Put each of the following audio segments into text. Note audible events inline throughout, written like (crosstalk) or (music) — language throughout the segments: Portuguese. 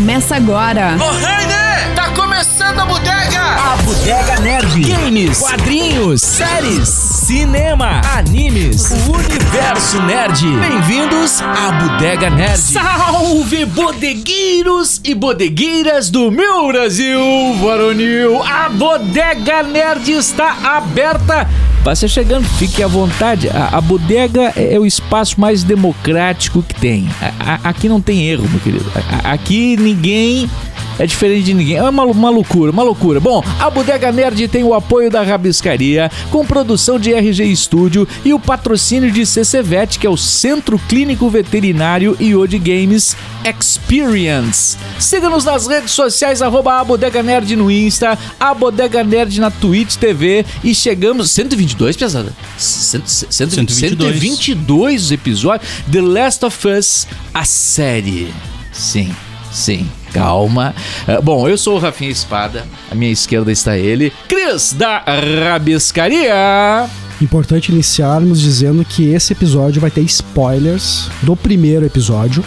Começa agora. Ô, Rainer, tá começando a bodega! A Bodega Nerd. Games, quadrinhos, séries, cinema, animes, o universo nerd. Bem-vindos à Bodega Nerd. Salve, bodegueiros e bodegueiras do meu Brasil varonil! A Bodega Nerd está aberta. Passe chegando, fique à vontade. A, a bodega é o espaço mais democrático que tem. A- a- aqui não tem erro, meu querido. Aqui ninguém é diferente de ninguém. É uma, uma loucura, uma loucura. Bom, a Bodega Nerd tem o apoio da Rabiscaria, com produção de RG Studio e o patrocínio de CCVET, que é o Centro Clínico Veterinário e o de Games Experience. Siga-nos nas redes sociais, arroba a Bodega Nerd no Insta, a Bodega Nerd na Twitch TV e chegamos... 122, pesada? Cento- cento- 122. 122 episódios. The Last of Us, a série. Sim, sim. Calma. Ah, bom, eu sou o Rafinha Espada. À minha esquerda está ele, Cris da Rabiscaria. Importante iniciarmos dizendo que esse episódio vai ter spoilers do primeiro episódio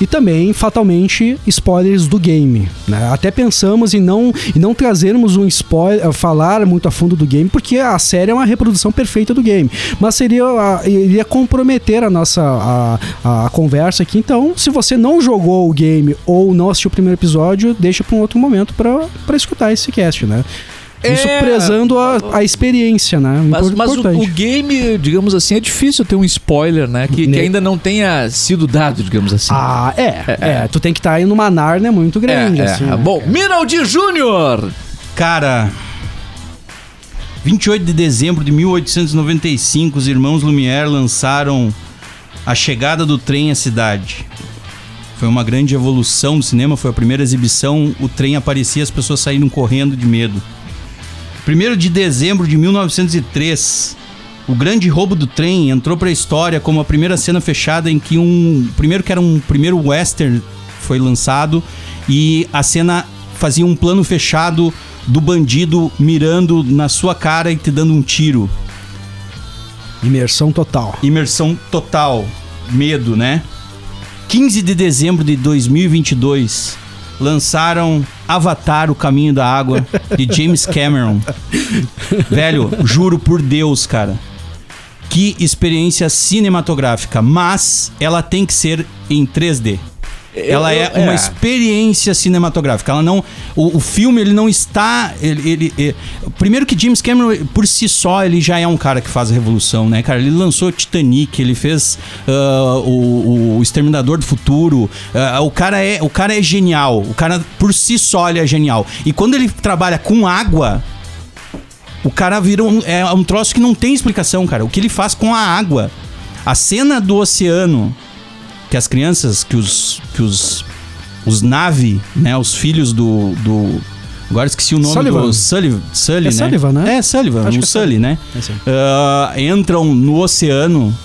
e também, fatalmente, spoilers do game. né? Até pensamos em não, em não trazermos um spoiler, falar muito a fundo do game, porque a série é uma reprodução perfeita do game. Mas seria iria comprometer a nossa a, a conversa aqui. Então, se você não jogou o game ou não assistiu o primeiro episódio, deixa para um outro momento para escutar esse cast, né? Isso É. prezando a, a experiência, né? Mas, mas o, o game, digamos assim, é difícil ter um spoiler, né? Que, que Ne- ainda não tenha sido dado, digamos assim. Ah, é, é. Tu tem que estar aí numa Narnia muito grande, é, assim. é. né? Bom, Miraldi Júnior. Cara, 28 de dezembro de 1895, os irmãos Lumière lançaram A Chegada do Trem à Cidade. Foi uma grande evolução do cinema, foi a primeira exibição, o trem aparecia, as pessoas saíram correndo de medo. 1 de dezembro de 1903, o grande roubo do trem entrou para a história como a primeira cena fechada em que um. Primeiro que era um primeiro western foi lançado e a cena fazia um plano fechado do bandido mirando na sua cara e te dando um tiro. Imersão total. Imersão total, medo, né? 15 de dezembro de 2022, lançaram Avatar: O Caminho da Água de James Cameron. Velho, juro por Deus, cara. Que experiência cinematográfica, mas ela tem que ser em 3D. Ela é eu- uma é. experiência cinematográfica. Ela não, o, o filme ele não está, ele, ele- é- primeiro que James Cameron por si só ele já é um cara que faz a revolução, né, cara? Ele lançou Titanic, ele fez ah, o, o Exterminador do Futuro. Ah, o cara é, o cara é genial. O cara por si só ele é genial. E quando ele trabalha com água, o cara vira um, é um troço que não tem explicação, cara. O que ele faz com a água. A cena do oceano, que as crianças, que os. que os. os Nave, né? Os filhos do. do agora esqueci o nome Sullivan. do. Sullivan. Sully, É né? Sullivan, né? É, Sullivan, Acho o que é Sully, né? É sim. Ah, entram no oceano.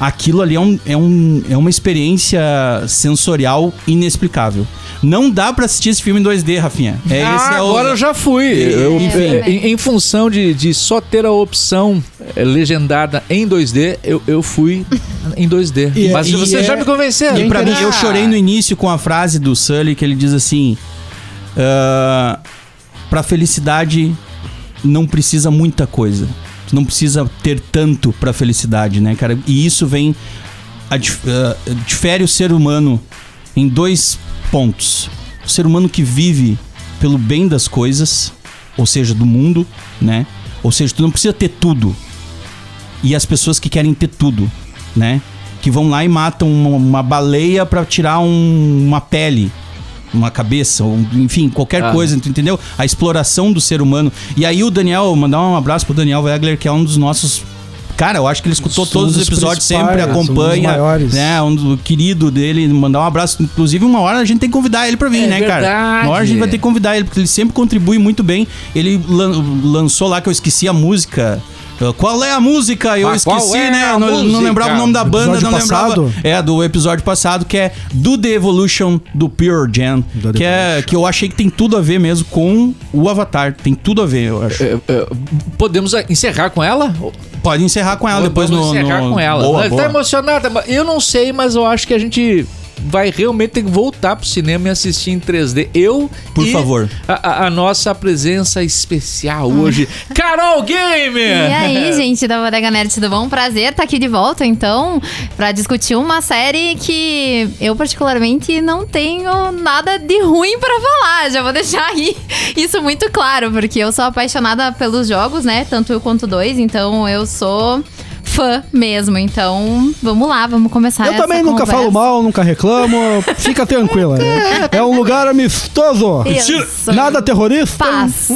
Aquilo ali é, um, é, um, é uma experiência sensorial inexplicável. Não dá pra assistir esse filme em 2D, Rafinha. É, ah, esse é o- agora eu já fui. Eu- Enfim. é, em, em função de, de só ter a opção é, legendada em 2D, eu, eu fui em 2D. E- Mas e você é- já me convenceu. E pra mim, eu Ah. chorei no início com a frase do Sully que ele diz assim: ah, Pra felicidade não precisa muita coisa. Não precisa ter tanto pra felicidade, né, cara? E isso vem. a ah, difere o ser humano em dois pontos. O ser humano que vive pelo bem das coisas, ou seja, do mundo, né? Ou seja, tu não precisa ter tudo. E as pessoas que querem ter tudo, né? Que vão lá e matam uma, uma baleia pra tirar um- uma pele, uma cabeça, ou, enfim, qualquer Ah. coisa, entendeu? A exploração do ser humano. E aí o Daniel, mandar um abraço pro Daniel Wegler, que é um dos nossos Cara, eu acho que ele escutou Um todos os episódios, sempre um acompanha. maiores. né? Um do querido dele, mandar um abraço. Inclusive, uma hora a gente tem que convidar ele pra vir, É né, cara? verdade. Uma hora a gente vai ter que convidar ele, porque ele sempre contribui muito bem. Ele lan- lançou lá que eu esqueci a música. Uh, Qual é a música? Eu Ah, qual esqueci, é né? não, não lembrava o nome da Do banda, episódio não lembrava. passado? É, do episódio passado, que é Do The Evolution do Pure Jam. Do Que, é, que eu achei que tem tudo a ver mesmo com o Avatar. Tem tudo a ver, eu acho. É, é, podemos encerrar com ela? Pode encerrar com ela depois no. encerrar no- com ela. Boa, Ela boa. Tá emocionada? mas Eu não sei, mas eu acho que a gente vai realmente ter que voltar pro cinema e assistir em 3D. Eu Por e favor. A, a- a nossa presença especial hoje, (laughs) Carol Gamer! E aí, gente da Bodega Nerd, tudo bom? Prazer estar aqui de volta, então, pra discutir uma série que eu, particularmente, não tenho nada de ruim pra falar. Já vou deixar aí isso muito claro, porque eu sou apaixonada pelos jogos, né? Tanto eu quanto dois, então eu sou fã mesmo. Então, vamos lá, vamos começar Eu essa também nunca conversa. falo mal, nunca reclamo. Fica tranquila. É, é um lugar amistoso. Isso. Nada terrorista. Paz.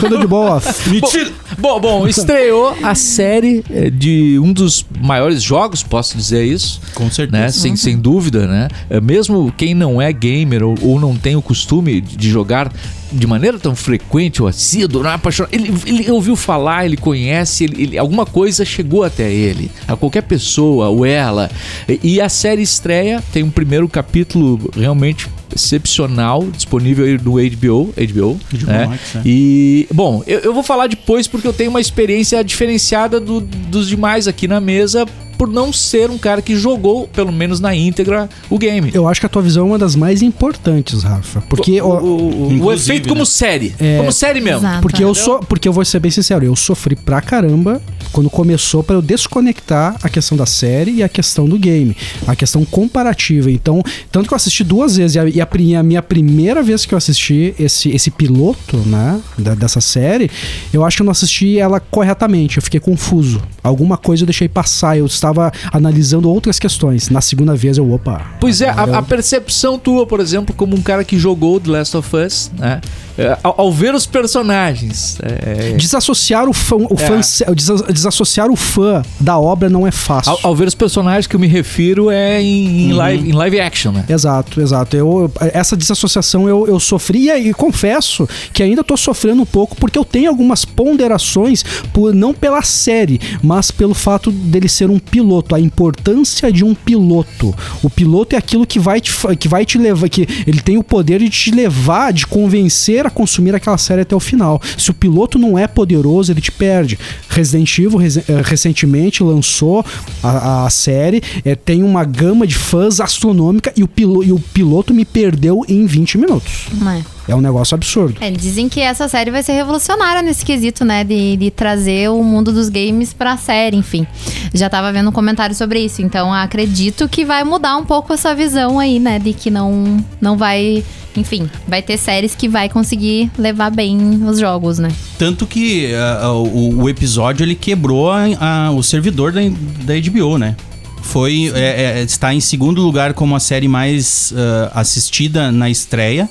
Tudo de boa. Mentira! Bom, bom, estreou a série eh, de um dos maiores jogos, posso dizer isso? Com certeza. né? Sem, sem dúvida, né? É, Mesmo quem não é gamer ou, ou não tem o costume de jogar de maneira tão frequente ou assíduo, não é apaixonado, ele, ele ouviu falar, ele conhece, ele, ele- alguma coisa chegou até ele, a qualquer pessoa ou ela. E, e a série estreia, tem um primeiro capítulo realmente excepcional, disponível aí no HBO, HBO, HBO né? Max, é. E, bom, eu, eu vou falar depois porque eu tenho uma experiência diferenciada do- dos demais aqui na mesa por não ser um cara que jogou, pelo menos na íntegra, o game. Eu acho que a tua visão é uma das mais importantes, Rafa. Porque, o, o- o- o efeito como né? série. É. Como série mesmo. Exato. porque eu sou, porque eu vou ser bem sincero, eu sofri pra caramba quando começou pra eu desconectar a questão da série e a questão do game, a questão comparativa. Então, tanto que eu assisti duas vezes e a, e a minha primeira vez que eu assisti esse, esse piloto, né, da- dessa série, eu acho que eu não assisti ela corretamente. Eu fiquei confuso. Alguma coisa eu deixei passar. Eu estava analisando outras questões. Na segunda vez eu, opa. Pois é, a, a percepção tua, por exemplo, como um cara que jogou The Last of Us, né? é, Ao, ao ver os personagens. é, Desassociar o fã, o É. fã desa- desassociar o fã da obra não é fácil. ao, ao ver os personagens que eu me refiro é em, em live, em live action, né? Exato, exato. Eu, essa desassociação eu, eu sofri e, e confesso que ainda tô sofrendo um pouco porque eu tenho algumas ponderações, por, não pela série, mas pelo fato dele ser um piloto, a importância de um piloto. O piloto é aquilo que vai te, que vai te levar, que ele tem o poder de te levar, de convencer a consumir aquela série até o final. Se o piloto não é poderoso, ele te perde. Resident Evil eh, recentemente lançou a, a série, eh, tem uma gama de fãs astronômica e o, pilo, e o piloto me perdeu em 20 minutos. É. É um negócio absurdo. É, dizem que essa série vai ser revolucionária nesse quesito, né? De, de trazer o mundo dos games pra série, enfim. Já tava vendo um comentário sobre isso, então acredito que vai mudar um pouco essa visão aí, né? De que não, não vai. Enfim, vai ter séries que vai conseguir levar bem os jogos, né? Tanto que ah, o, o episódio ele quebrou a- a- o servidor da, da HBO, né? Foi é, é, está em segundo lugar como a série mais ah, assistida na estreia.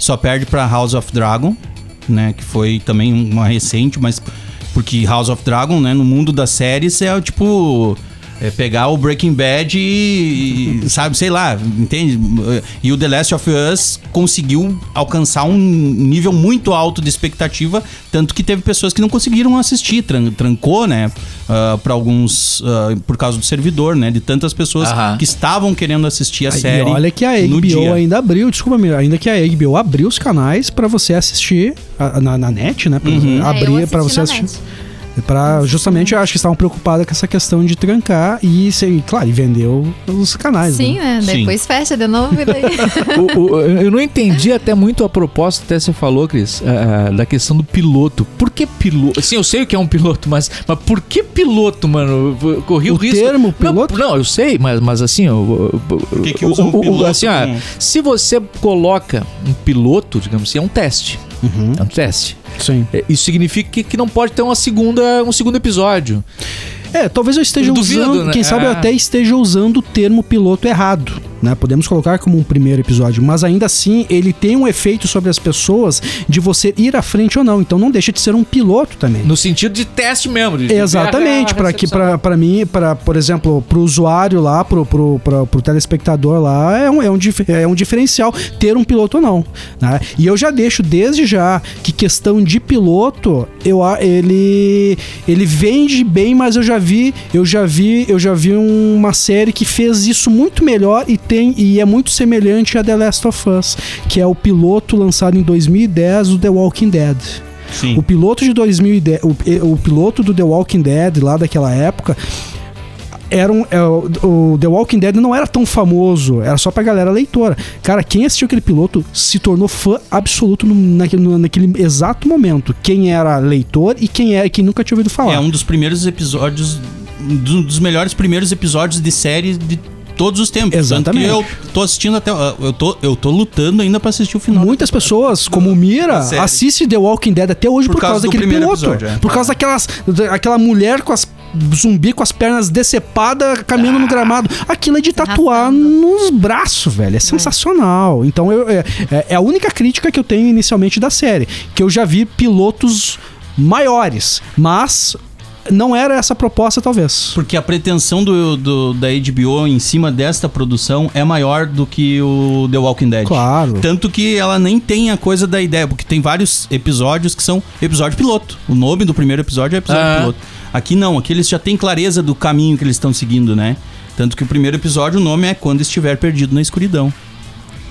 Só perde para House of Dragon, né? Que foi também uma recente, mas porque House of Dragon, né? No mundo das séries é tipo é pegar o Breaking Bad e, e, sabe, sei lá, entende? E o The Last of Us conseguiu alcançar um nível muito alto de expectativa, tanto que teve pessoas que não conseguiram assistir, tran- trancou, né, para alguns ah, por causa do servidor, né, de tantas pessoas Aham. que estavam querendo assistir a E série. olha que a no HBO dia. ainda abriu, desculpa, Mira, ainda que a HBO abriu os canais pra você assistir a- na, na net, né? Pra Uhum. É, eu abrir para assisti você assistir. net. Pra, justamente, eu acho que estavam preocupados com essa questão de trancar e, se- claro, e vendeu os canais. Sim, né? né? Sim. Depois fecha de novo e daí. (laughs) O- o- eu não entendi até muito a proposta, até você falou, Cris, ah, da questão do piloto. Por que piloto? Sim, eu sei o que é um piloto, mas, mas por que piloto, mano? Eu Corri o, O risco. termo piloto? Não, não, eu sei, mas, mas assim, o, Por que que usa um piloto assim, ah, se você coloca um piloto, digamos assim, é um teste. Uhum. É um teste. Sim. É, Isso significa que, que não pode ter uma segunda, um segundo episódio. É, talvez eu esteja duvido, usando, né? quem sabe eu É. até esteja usando o termo piloto errado, né? Podemos colocar como um primeiro episódio, mas ainda assim ele tem um efeito sobre as pessoas de você ir à frente ou não, então não deixa de ser um piloto também. No sentido de teste mesmo. de- Exatamente, para que para mim, para por exemplo, pro usuário lá, pro, pro, pro, pro telespectador lá, é um, é, um, é um diferencial ter um piloto ou não. Né? E eu já deixo desde já que questão de piloto, eu, ele, ele vende bem, mas eu já vi, eu já vi, eu já vi uma série que fez isso muito melhor e tem e é muito semelhante a The Last of Us, que é o piloto lançado em 2010 do The Walking Dead. Sim. O piloto de 2010, o, o piloto do The Walking Dead lá daquela época, era um, é, o, The Walking Dead não era tão famoso, era só pra galera leitora. Cara, quem assistiu aquele piloto se tornou fã absoluto no- naquele, no- naquele exato momento. Quem era leitor e quem é quem nunca tinha ouvido falar. É um dos primeiros episódios, um dos melhores primeiros episódios de série de todos os tempos. Exatamente. Tanto que eu tô assistindo até. Eu tô, eu tô lutando ainda pra assistir o final. Muitas pessoas, como o Mira, assiste The Walking Dead até hoje Por por, causa causa, do daquele piloto. episódio, é. Por causa daquelas. Daquela mulher com as. Zumbi com as pernas decepadas caminhando no gramado. Aquilo é de tatuar nos braços, velho. É sensacional. Então eu, é, é- é a única crítica que eu tenho inicialmente da série. Que eu já vi pilotos maiores. Mas não era essa a proposta, talvez. Porque a pretensão do, do- da HBO em cima desta produção é maior do que o The Walking Dead. Claro. Tanto que ela nem tem a coisa da ideia, porque tem vários episódios que são episódio piloto. O nome do primeiro episódio é episódio Ah. piloto. Aqui não, aqui eles já têm clareza do caminho que eles estão seguindo, né? Tanto que o primeiro episódio, o nome é Quando Estiver Perdido na Escuridão.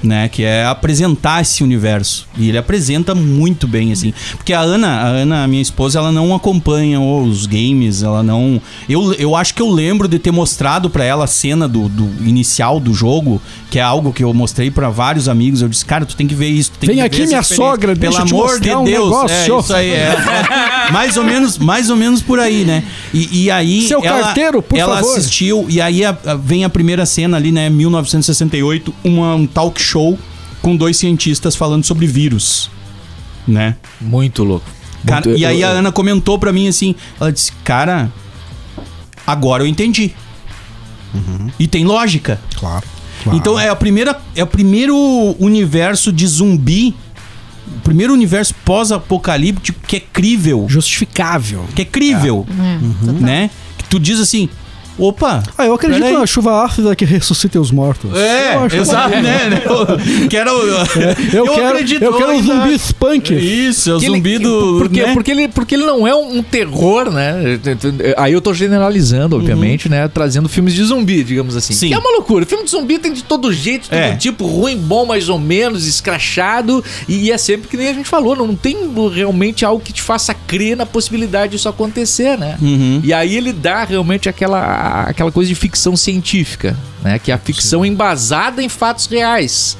Né, que é apresentar esse universo. E ele apresenta muito bem, assim. Porque a Ana, a Ana, minha esposa, ela não acompanha os games, ela não. Eu, eu acho que eu lembro de ter mostrado pra ela a cena do, do inicial do jogo, que é algo que eu mostrei pra vários amigos. Eu disse, cara, tu tem que ver isso. Tu tem Vem que ver aqui, minha sogra, Pelo amor de um Deus. negócio. É, isso aí, é. (laughs) mais ou menos, mais ou menos por aí, né? E, e aí. Seu ela, carteiro, por ela favor. assistiu, e aí a- a- vem a primeira cena ali, né? 1968, uma, um talk show com dois cientistas falando sobre vírus, né? Muito louco. Cara, Muito- e aí a Ana comentou pra mim assim, ela disse, cara, agora eu entendi. E tem lógica. Claro. Então é a primeira, é o primeiro universo de zumbi, o primeiro universo pós-apocalíptico que é crível, Justificável. que é crível, né? Que tu diz assim, opa, Ah, eu acredito na chuva ácida que ressuscita os mortos. É, Eu exato, né? (laughs) Eu quero. Eu, quero, eu quero um zumbi spunk. Isso, é o zumbi do. Porque, né? porque, ele, porque ele não é um, terror, né? Aí eu tô generalizando, obviamente, né? Trazendo filmes de zumbi, digamos assim. Sim. Que é uma loucura. Filme de zumbi tem de todo jeito, todo É. tipo, ruim, bom, mais ou menos, escrachado. E é sempre que nem a gente falou, não tem realmente algo que te faça crer na possibilidade disso acontecer, né? Uhum. E aí ele dá realmente aquela, aquela coisa de ficção científica, né? Que é a ficção embasada em fatos reais.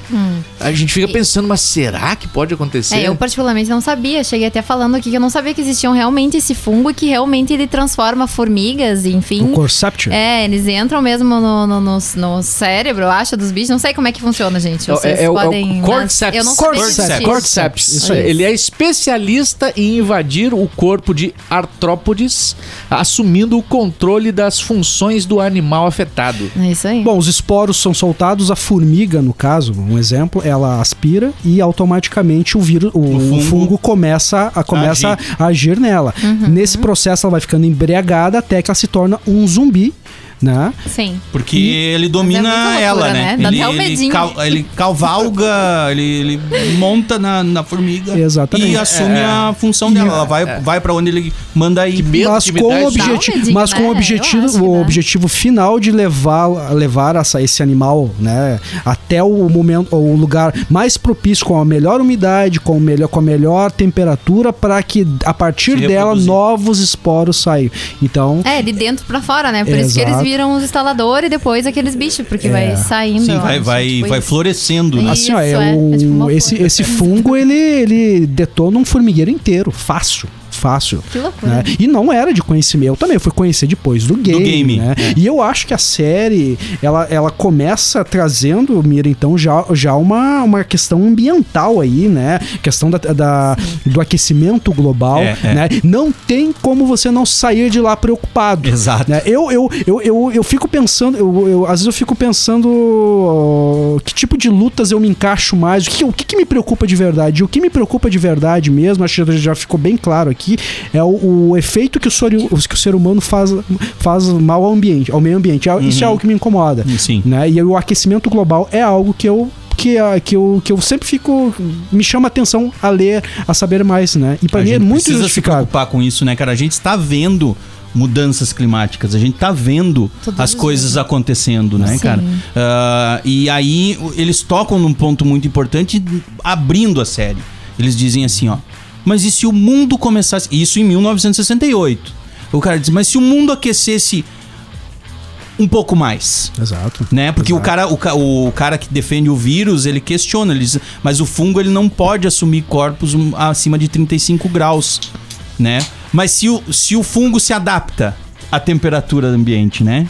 A gente fica pensando, mas será que pode acontecer? É, eu particularmente não sabia. Cheguei até falando aqui que eu não sabia que existiam realmente esse fungo que realmente ele transforma formigas, enfim. O Corception. É, eles entram mesmo no, no, no, no cérebro, eu acho, dos bichos. Não sei como é que funciona, gente. É o- Vocês é o- é o podem. mas Cordyceps. Eu não Cordyceps. Cordyceps. Isso aí. Ele é especialista em invadir o corpo de artrópodes, assumindo o controle das funções do animal afetado. É isso aí. Bom, os esporos são soltados, a formiga, no caso, um exemplo, ela aspira e automaticamente o vírus, o, fungo o fungo começa a começa agir. a agir nela. Nesse processo ela vai ficando embriagada até que ela se torna um zumbi, né? Sim. Porque ele domina Mas é ela, loucura, né? né? Dá Ele, ele, cal- ele cavalga, (laughs) ele, ele monta na, na formiga Exatamente. e assume É, é. a função E dela. é- Ela vai, vai para onde ele manda ir. Medo mas com dá o isso. objetivo, Dá um medinho, mas com né? objetivo, o objetivo final de levar levar essa, esse animal, né, até o momento, o lugar mais propício com a melhor umidade, com o melhor com a melhor temperatura para que a partir dela novos esporos saiam. Então, É, de dentro pra fora, né? Por isso que eles. Viram os instaladores e depois aqueles bichos, porque vai saindo. Sim, vai, acho, vai, tipo vai isso. florescendo, né? Assim, ó, é, é. o, É tipo uma esse, esse fungo ele, ele detona um formigueiro inteiro, fácil. Fácil. Que loucura. né? E não era de conhecimento. Eu também fui conhecer depois do game. game, né? é. E eu acho que a série ela, ela começa trazendo, Mira, então, já, já uma, uma questão ambiental aí, né? Questão da, da- do aquecimento global. É, é. Né? Não tem como você não sair de lá preocupado. Exato. né? Eu, eu, eu, eu, eu fico pensando, eu, eu- às vezes eu fico pensando que tipo de lutas eu me encaixo mais, o que, o que, que me preocupa de verdade. E o que me preocupa de verdade mesmo, acho que já ficou bem claro aqui, é o, o efeito que o, ser, que o ser humano faz, faz mal ao ambiente, ao meio ambiente. É- Isso é algo que me incomoda. Sim. Né? E o aquecimento global é algo que eu. Que, ah, que, eu, que eu sempre fico. Me chama atenção a ler, a saber mais, né? E pra A mim é gente muito precisa se preocupar com isso, né, cara? A gente está vendo mudanças climáticas, a gente tá vendo Todos as coisas acontecendo, né, Sim. cara? Ah, e aí eles tocam num ponto muito importante, abrindo a série. Eles dizem assim, ó, mas e se o mundo começasse... Isso em 1968. O cara diz, mas se o mundo aquecesse um pouco mais. Exato. Né? Porque o Exato. cara, o, ca- o cara que defende o vírus, ele questiona, ele diz, mas o fungo ele não pode assumir corpos acima de 35 graus, né? Mas se o, se o fungo se adapta à temperatura do ambiente, né?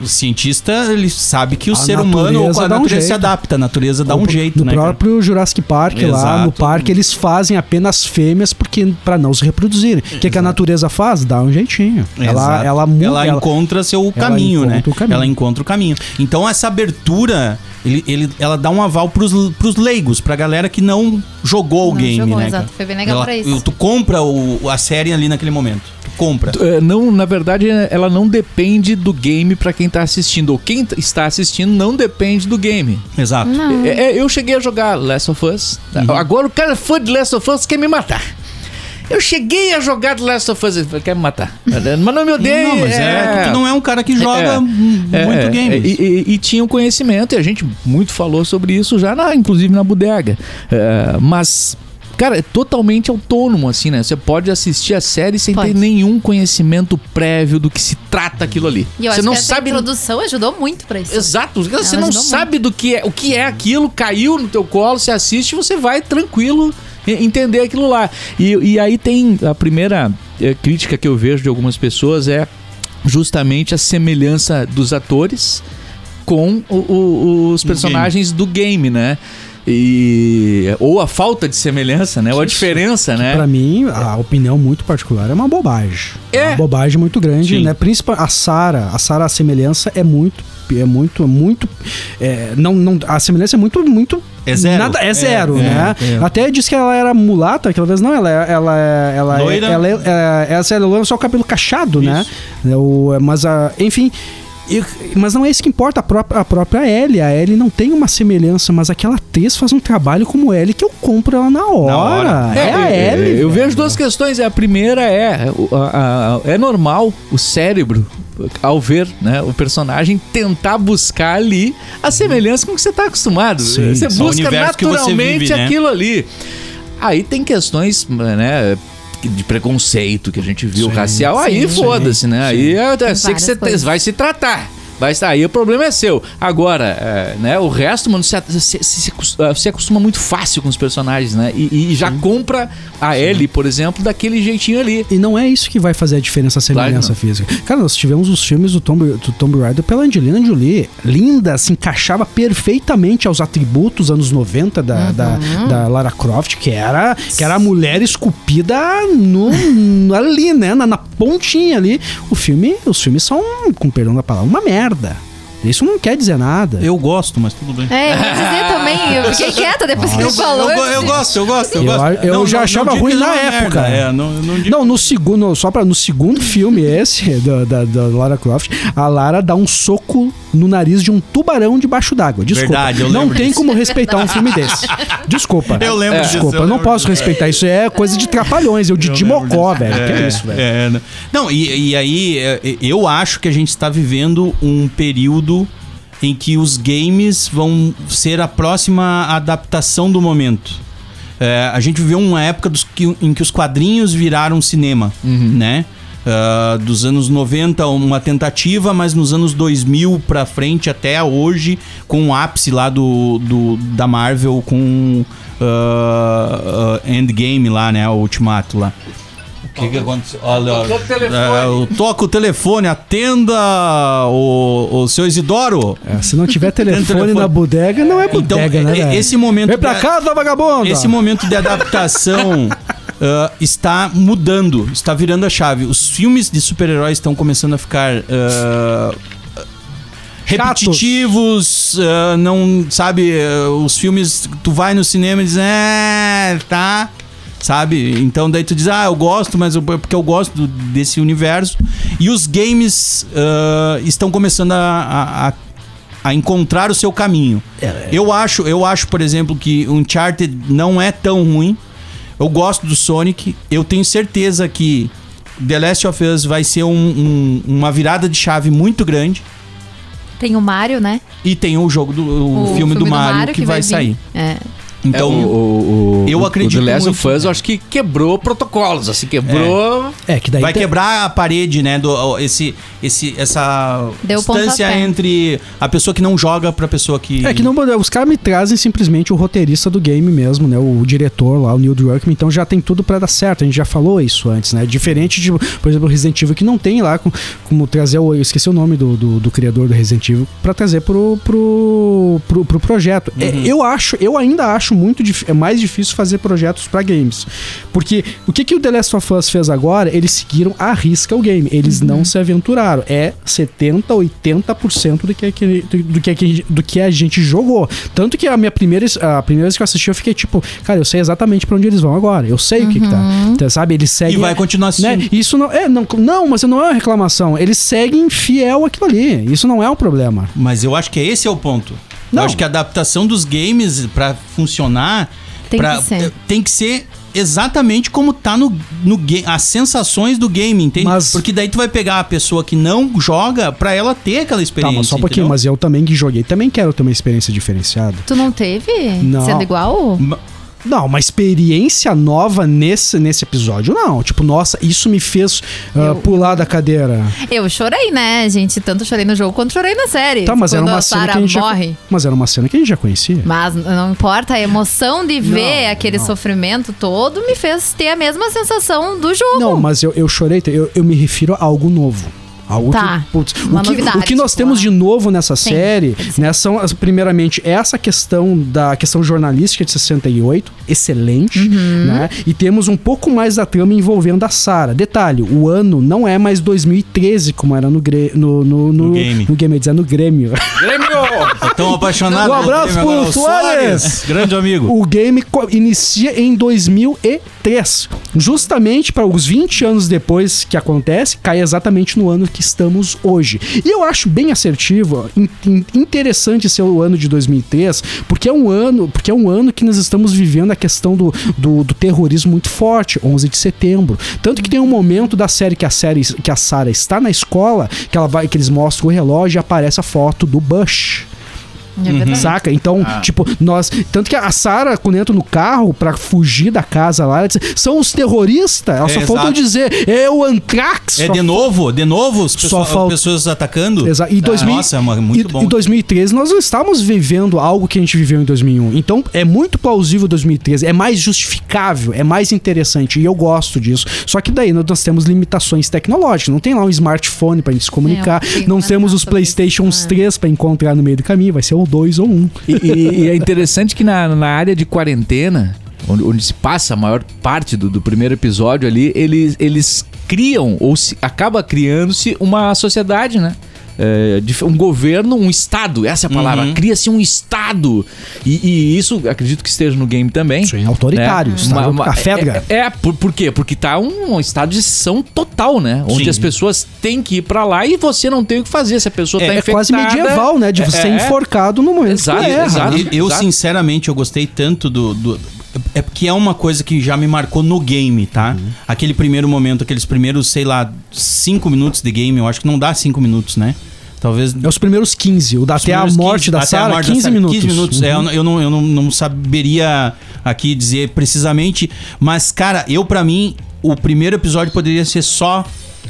O cientista, ele sabe que o A ser humano, natureza a dá um natureza se adapta, a natureza dá um No- jeito, no né? cara? próprio Jurassic Park lá, Exato. no parque, eles fazem apenas fêmeas porque para não se reproduzirem. O que, que a natureza faz? Dá um jeitinho. Ela, Exato. ela, muda. ela encontra seu caminho, né? encontra o caminho. Ela encontra o caminho. Então essa abertura, ele, ele- ela dá um aval pros, pros leigos, pra galera que não jogou o Não game, jogou, né? exato. cara? Foi bem legal Ela- pra isso. Tu compra o, a série ali naquele momento. Compra. É, não, na verdade, ela não depende do game pra quem tá assistindo. Ou quem está assistindo não depende do game. Exato. É, é, eu cheguei a jogar Last of Us. tá? Uhum. Agora o cara fã de Last of Us quer me matar. Eu cheguei a jogar The Last of Us, ele quer me matar. (laughs) Mas não me odeia. Não, mas é, que tu não é um cara que joga É. muito É, games. E, e- e tinha um conhecimento, e a gente muito falou sobre isso já, na, inclusive na bodega. É, mas, cara, é totalmente autônomo, assim, né? Você pode assistir a série sem Pode. ter nenhum conhecimento prévio do que se trata aquilo ali. E eu você acho não que essa sabe. introdução ajudou muito pra isso. Exato, você Ela não ajudou sabe do que é, o que é aquilo, caiu no teu colo, você assiste, você vai tranquilo entender aquilo lá. E, e aí tem a primeira eh, crítica que eu vejo de algumas pessoas é justamente a semelhança dos atores com o- o- os personagens do game, né? E, ou a falta de semelhança, né? Ou a diferença, né? Pra mim, a opinião muito particular é uma bobagem. É. uma bobagem muito grande, Sim. né? Principal a Sara, a Sara a semelhança é muito é muito muito é, não, não a semelhança é muito muito É zero. nada é É, zero, é, né? é. Até disse que ela era mulata, aquela vez não, ela é- ela é- ela é- Loira. ela é, é, essa é loira, só o cabelo cachado, né? É, o- mas a, enfim, e- mas não é isso que importa, a própria, a própria Ellie. A Ellie não tem uma semelhança, mas aquela atriz faz um trabalho como Ellie que eu compro ela na hora. hora. É, a é, Ellie. Eu velho. vejo duas questões. A primeira é: a- a- é normal o cérebro, ao ver né, o personagem, tentar buscar ali a semelhança com o que você está acostumado. Sim, você busca naturalmente vive, né? aquilo ali. Aí tem questões, né? De preconceito que a gente viu Sim, racial, aí sim, foda-se, né? Aí é, é, sei que você vai se tratar. Vai estar aí, o problema é seu. Agora, é, né, o resto, mano, você, você, você acos- ah, você acostuma muito fácil com os personagens, né? E, e já compra a Ellie, por exemplo, daquele jeitinho ali. E não é isso que vai fazer a diferença, a semelhança não. física. Cara, nós tivemos os filmes do Tomb, do Tomb Raider pela Angelina Jolie. Linda, se encaixava perfeitamente aos atributos anos 90 da, da, da Lara Croft, que era, que era a mulher esculpida no, ali, né? Na, na pontinha ali. O filme, os filmes são, com perdão da palavra, uma merda. Isso não quer dizer nada. Eu gosto, mas tudo bem. É, eu ia dizer também, eu (laughs) fiquei quieta depois que Eu, ele falou. eu go- eu gosto, eu gosto, eu Eu- gosto. eu já achava digo ruim na não é época. merda, É, não, eu não Não, no segundo, só para no segundo filme esse (laughs) da, da, da Lara Croft, a Lara dá um soco no nariz de um tubarão debaixo d'água. Desculpa. Verdade, eu não lembro tem disso. como respeitar um filme (laughs) desse. Desculpa. Eu lembro disso, Desculpa, eu eu não posso disso. respeitar. Isso é coisa de trapalhões, eu de Dimocó, velho. que é isso, velho. É, né? não, e, e aí é, eu acho que a gente está vivendo um período em que os games vão ser a próxima adaptação do momento. É, a gente viveu uma época dos que- em que os quadrinhos viraram cinema, né? Ah, dos anos 90 uma tentativa, mas nos anos 2000 pra frente até hoje com o ápice lá do, do da Marvel com ah, ah, Endgame lá, né, o Ultimato lá. O que que aconteceu? Olha, Tocou o telefone. é, eu toco o telefone, atenda o, o seu Isidoro. É, se não tiver telefone, telefone. na bodega, não é Então, bodega, né, e- velho? esse momento Vem pra da- casa, vagabundo! Esse momento de adaptação (laughs) ah, está mudando, está virando a chave. Os filmes de super-heróis estão começando a ficar Chatos. repetitivos, ah, não sabe? os filmes tu vai no cinema e diz, é, tá. Sabe? Então daí tu diz, ah, eu gosto, mas eu, porque eu gosto desse universo. E os games ah, estão começando a- a- a encontrar o seu caminho. Eu acho, eu acho, por exemplo, que Uncharted não é tão ruim. Eu gosto do Sonic. Eu tenho certeza que The Last of Us vai ser um- um- uma virada de chave muito grande. Tem o Mario, né? E tem o jogo do o, filme, do, Mario, que, vai, vir. sair. É. Então, É, o, o, o, eu o- acredito O The Last muito, of Us, eu acho que quebrou protocolos, assim, quebrou... É, que daí vai tem- quebrar a parede, né? Do, o- esse, esse, essa Deu distância entre a pessoa que não joga pra pessoa que. É que não, os caras me trazem simplesmente o roteirista do game mesmo, né? O diretor lá, o Neil Druckmann, então já tem tudo pra dar certo. A gente já falou isso antes, né? Diferente de, por exemplo, o Resident Evil, que não tem lá com- como trazer o. Eu esqueci o nome do, do, do criador do Resident Evil pra trazer pro, pro, pro, pro projeto. É, eu acho, eu ainda acho muito dif- é mais difícil fazer projetos pra games. Porque o que, que o The Last of Us fez agora? Eles seguiram a risca o game. Eles não se aventuraram. É 70, 80% do que, que- do, do que, do que a gente jogou. Tanto que a minha primeira, a primeira vez que eu assisti, eu fiquei tipo, cara, eu sei exatamente pra onde eles vão agora. Eu sei o que, que tá. Então, Sabe? Eles E seguem. vai continuar assistindo. Né? Isso não é. Não, não, mas não é uma reclamação. Eles seguem fiel aquilo ali. Isso não é um problema. Mas eu acho que esse é o ponto. Não. Eu acho que a adaptação dos games pra funcionar Tem pra- que ser. tem que ser exatamente como tá no, no game, as sensações do game, entende? Mas- Porque daí tu vai pegar a pessoa que não joga pra ela ter aquela Tá, experiência. mas só um pouquinho. entendeu? Mas eu também que joguei, também quero ter uma experiência diferenciada. Tu não teve? Não. Sendo igual? Ma- Não, uma experiência nova nesse, nesse episódio, não. Tipo, nossa, isso me fez ah, Eu- pular da cadeira. Eu chorei, né, gente? Tanto chorei no jogo quanto chorei na série. Tá, mas era uma cena Sarah que a gente morre. já, Mas era uma cena que a gente já conhecia. Mas não importa, a emoção de ver Não, aquele não. sofrimento todo me fez ter a mesma sensação do jogo. Não, mas eu, eu chorei, eu, eu me refiro a algo novo. Algo Tá, que, putz, uma o, que, novidade, o que nós tipo, temos de novo nessa Sim, série, né, são, as- primeiramente, essa questão da questão jornalística de 68, excelente, Uhum. né? E temos um pouco mais da trama envolvendo a Sarah. Detalhe, o ano não é mais 2013, como era no, gre, no, no, no, No game. No game, dizer, no Grêmio. Grêmio! (laughs) Tô tão apaixonado. Um pelo abraço pro Soares. Grande amigo. O game inicia em 2003. Justamente para os 20 anos depois que acontece, cai exatamente no ano que estamos hoje. E eu acho bem assertivo, in- in- interessante ser o ano de 2003, porque é um ano, porque é um ano que nós estamos vivendo a questão do, do, do terrorismo muito forte, 11 de setembro. Tanto que tem um momento da série que a série que a Sarah está na escola, que ela vai que eles mostram o relógio e aparece a foto do Bush. É verdade. Saca? Então, Ah. tipo, nós. Tanto que a Sarah, quando entra no carro pra fugir da casa lá, ela diz, são os terroristas. Ela É, só faltou exato. dizer, é o Anthrax. É de novo? De novo? As Só pessoas, falta- pessoas atacando? Exa- E 2000, Nossa, é uma- muito e, bom. Em 2013, nós não estávamos vivendo algo que a gente viveu em 2001. Então, é muito plausível 2013. É mais justificável, é mais interessante. E eu gosto disso. Só que daí nós temos limitações tecnológicas. Não tem lá um smartphone pra gente se comunicar. É, não temos os. Playstations É. 3 pra encontrar no meio do caminho. Vai ser o 2 ou 1. Um. E, e- e é interessante que na, na área de quarentena, onde, onde se passa a maior parte do, do primeiro episódio ali, eles, eles criam, ou se, acaba criando-se uma sociedade, né? É, um governo, um estado, essa é a palavra. Uhum. Cria-se um estado. E, e isso acredito que esteja no game também. Sim, autoritário, estado a fedra. É, é, por, por quê? Porque tá um estado de exceção total, né? Onde Sim. as pessoas têm que ir pra lá e você não tem o que fazer. Se a pessoa É, tá é infectada... quase medieval, né? De você ser é, enforcado no momento Exato, que exato. né? Eu, eu, Exato. sinceramente, eu gostei tanto do, do- É porque é uma coisa que já me marcou no game, tá? Uhum. Aquele primeiro momento, aqueles primeiros, sei lá, cinco minutos de game, eu acho que não dá cinco minutos, né? Talvez. É os primeiros 15. O da até a morte 15, da Sarah, morte da 15 Sarah, minutos. 15 minutos. É, Uhum. eu não, eu não, não saberia aqui dizer precisamente, mas, cara, eu pra mim, o primeiro episódio poderia ser só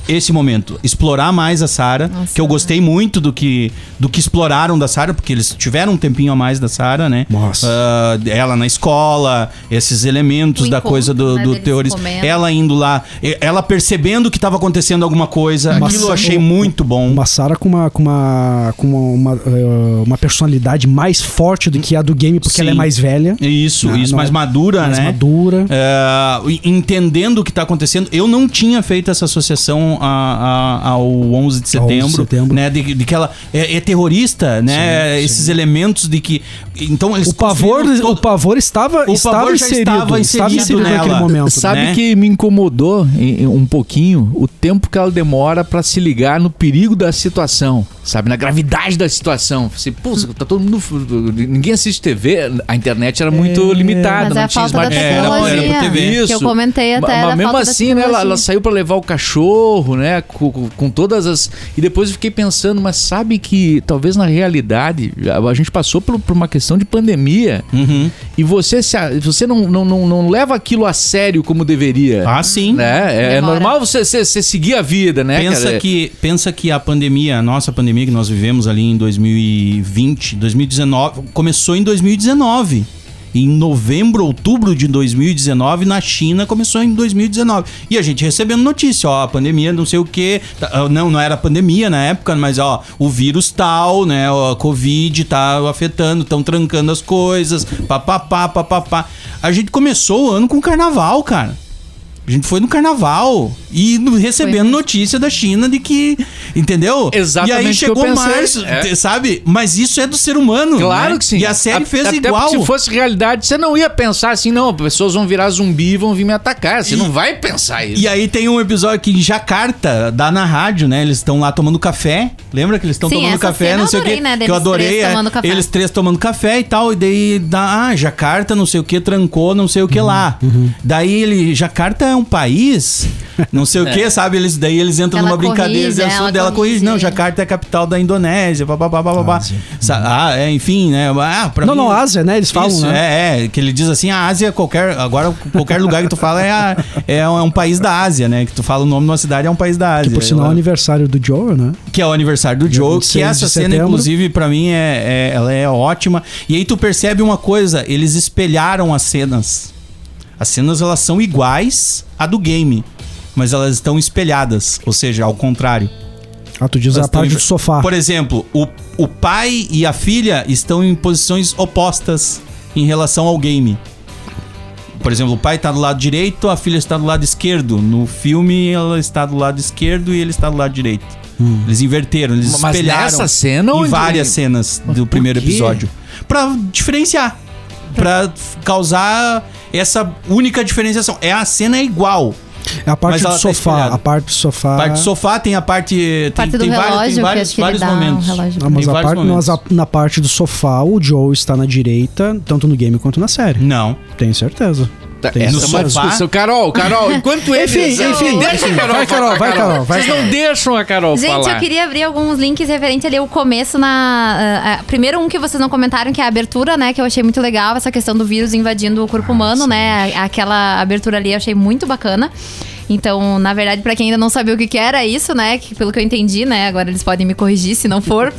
esse momento. Explorar mais a Sarah, Nossa. que eu gostei muito do que, do que exploraram da Sarah, porque eles tiveram um tempinho a mais da Sarah, né? Nossa. Ah, ela na escola, esses elementos O da encontro, coisa do, né, do comendo. Ela indo lá, ela percebendo que estava acontecendo alguma coisa. Mas Aquilo eu achei muito bom. Uma Sarah com uma, com uma, com uma, uma, eh, uma personalidade mais forte do que a do game, porque Sim. ela é mais velha. Isso, Não, isso, mais madura, mais né? madura. É, e- entendendo o que está acontecendo. Eu não tinha feito essa associação a- a- ao 11 de Ao 11 de setembro, setembro. né? De, de que ela é, é terrorista, né? Sim, Esses sim. elementos de que então eles O pavor, o pavor estava, O estava, pavor inserido, estava estava inserido inserido naquele nela. momento. Sabe né? que me incomodou um pouquinho o tempo que ela demora pra se ligar no perigo da situação. Sabe? Na gravidade da situação. Assim, pô, tá todo mundo. Ninguém assiste TV, a internet era muito limitada, Mas não é a tinha falta da smartphone. tecnologia. era por TV. Que eu comentei até Mas, mesmo assim, né? Ela, ela saiu pra levar o cachorro, né? Com, com- com todas as. E depois eu fiquei pensando, mas sabe que talvez na realidade a, a gente passou por, por uma questão de pandemia Uhum. e você, se, você não, não, não, não leva aquilo a sério como deveria. Ah, sim. Né? É, é normal você, você, você seguir a vida, né? pensa, cara? que, pensa que a pandemia, a nossa pandemia que nós vivemos ali em 2020, 2019, começou em 2019. Em novembro, outubro de 2019, na China começou em 2019. E a gente recebendo notícia, ó, a pandemia, não sei o quê. tá, Não, não era pandemia na época, mas ó, o vírus tal, né? A Covid tá afetando, estão trancando as coisas, papapá, papapá. A gente começou o ano com carnaval, cara. A gente foi no carnaval e no- recebendo notícia da China de que. Entendeu? Exatamente E aí chegou março, É. sabe? Mas isso é do ser humano. Claro né? que sim. E a série A- fez até igual. se fosse realidade, você não ia pensar assim, não, pessoas vão virar zumbi e vão vir me atacar. Você E- não vai pensar isso. E aí tem um episódio aqui em Jacarta, dá na rádio, né? Eles estão lá tomando café. Lembra que eles estão tomando essa café, cena não sei o quê? né, que eu adorei. três é. Eles três tomando café e tal. E daí dá, ah, Jacarta, não sei o que, trancou, não sei o Uhum, que lá. Daí ele, Jacarta é um país, não sei o (laughs) que, sabe? Eles, daí eles entram Ela numa brincadeira, corrige, ela dela corrige. Não, Jacarta é a capital da Indonésia, babá, babá. Ah, é, enfim, né? Ah, pra Não, mim- não, Ásia, né? Eles falam, isso, né? é, é, que ele diz assim, a Ásia, qualquer, agora qualquer lugar que tu fala é, a- é, um, é um país da Ásia, né? Que tu fala o nome de uma cidade é um país da Ásia. Que por sinal é o aniversário do Joe, né? que é o aniversário do Dia Joe, 26 que essa cena, setembro. inclusive, pra mim, é, é- ela é ótima. E aí tu percebe uma coisa, eles espelharam as cenas. As cenas, elas são iguais à do game, mas elas estão espelhadas, ou seja, ao contrário. Ah, tu diz Elas a parte estão- do sofá. Por exemplo, o, o pai e a filha estão em posições opostas em relação ao game. Por exemplo, o pai está do lado direito, a filha está do lado esquerdo. No filme, ela está do lado esquerdo e ele está do lado direito. Eles inverteram, eles Mas espelharam nessa cena ou em várias cenas do primeiro quê? episódio. Pra diferenciar. Pra f- causar essa única diferenciação. É a cena é igual. É a parte do tá sofá. espelhada. a parte do sofá. A parte do sofá tem a parte. Tem, Parte vários, tem um momentos. mas vários parte, mas na parte do sofá, o Joe está na direita, tanto no game quanto na série. Não. Tenho certeza. Tem Essa é uma discussão. Carol, Carol, enquanto eles... Enfim, enfim, Deixa a. Carol Vai, Carol, vai, Carol, vai, Vocês não deixam a Carol Gente, falar. eu queria abrir alguns links referente ali ao começo na. ah, ah, primeiro, um que vocês não comentaram, que é a abertura, né? Que eu achei muito legal, essa questão do vírus invadindo o corpo humano, né? Aquela abertura ali eu achei muito bacana. Então, na verdade, pra quem ainda não sabia o que, que era isso, né? Que pelo que eu entendi, né? Agora eles podem me corrigir se não for.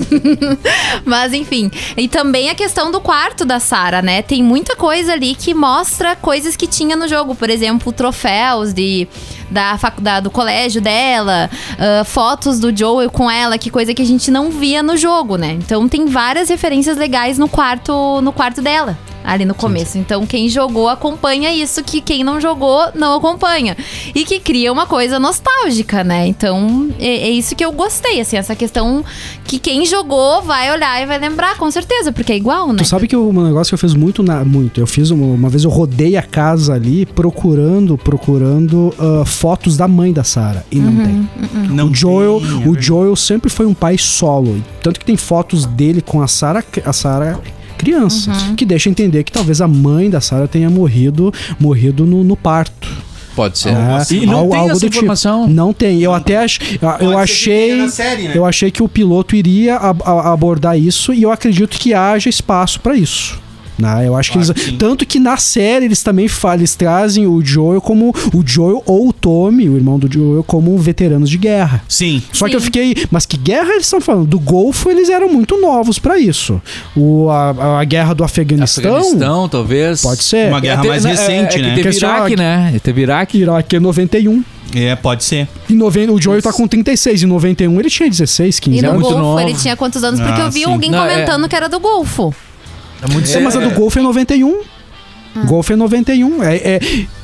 (laughs) Mas enfim. E também a questão do quarto da Sarah, né? Tem muita coisa ali que mostra coisas que tinha no jogo. Por exemplo, troféus de, da, facu- da- do colégio dela, ah, fotos do Joel com ela, que coisa que a gente não via no jogo, né? Então tem várias referências legais no quarto, no quarto dela. Ali no começo. Então, quem jogou acompanha isso, que quem não jogou não acompanha. E que cria uma coisa nostálgica, né? Então, é, é isso que eu gostei, assim, essa questão que quem jogou vai olhar e vai lembrar, com certeza, porque é igual, né? Tu sabe que um negócio que eu fiz muito, na, muito. Eu fiz uma, uma vez eu rodei a casa ali procurando, procurando ah, fotos da mãe da Sarah e não tem. Não o Joel, tem, é o. Joel sempre foi um pai solo, tanto que tem fotos dele com a Sarah, a Sarah criança, Uhum. que deixa entender que talvez a mãe da Sarah tenha morrido, morrido no, no parto. Pode ser. né? E não Algo- tem algo essa do tipo. informação. Não tem. Eu até ach, eu achei, série, né? eu achei que o piloto iria ab- abordar isso e eu acredito que haja espaço pra isso. Né? Eu acho que eles, que sim. tanto que na série eles também falam, eles trazem o Joel como o Joel ou o Tommy, o irmão do Joel, como veteranos de guerra. Sim. Só que eu Sim. fiquei, mas que guerra eles estão falando? Do Golfo eles eram muito novos pra isso. O, a, a guerra do Afeganistão, Afeganistão, talvez. pode ser. Uma guerra mais É, recente, é, né? Teve Porque Iraque, né? Teve Iraque. Iraque é 91. É, pode ser. Em 90, o Joel tá com 36. Em 91 ele tinha 16, 15 E no anos. muito Golfo, novo. ele tinha quantos anos? Porque Ah, eu vi sim. alguém Não, é- comentando que era do Golfo. É muito É, mas a do Golfo é 91. Golfo é 91. É, é-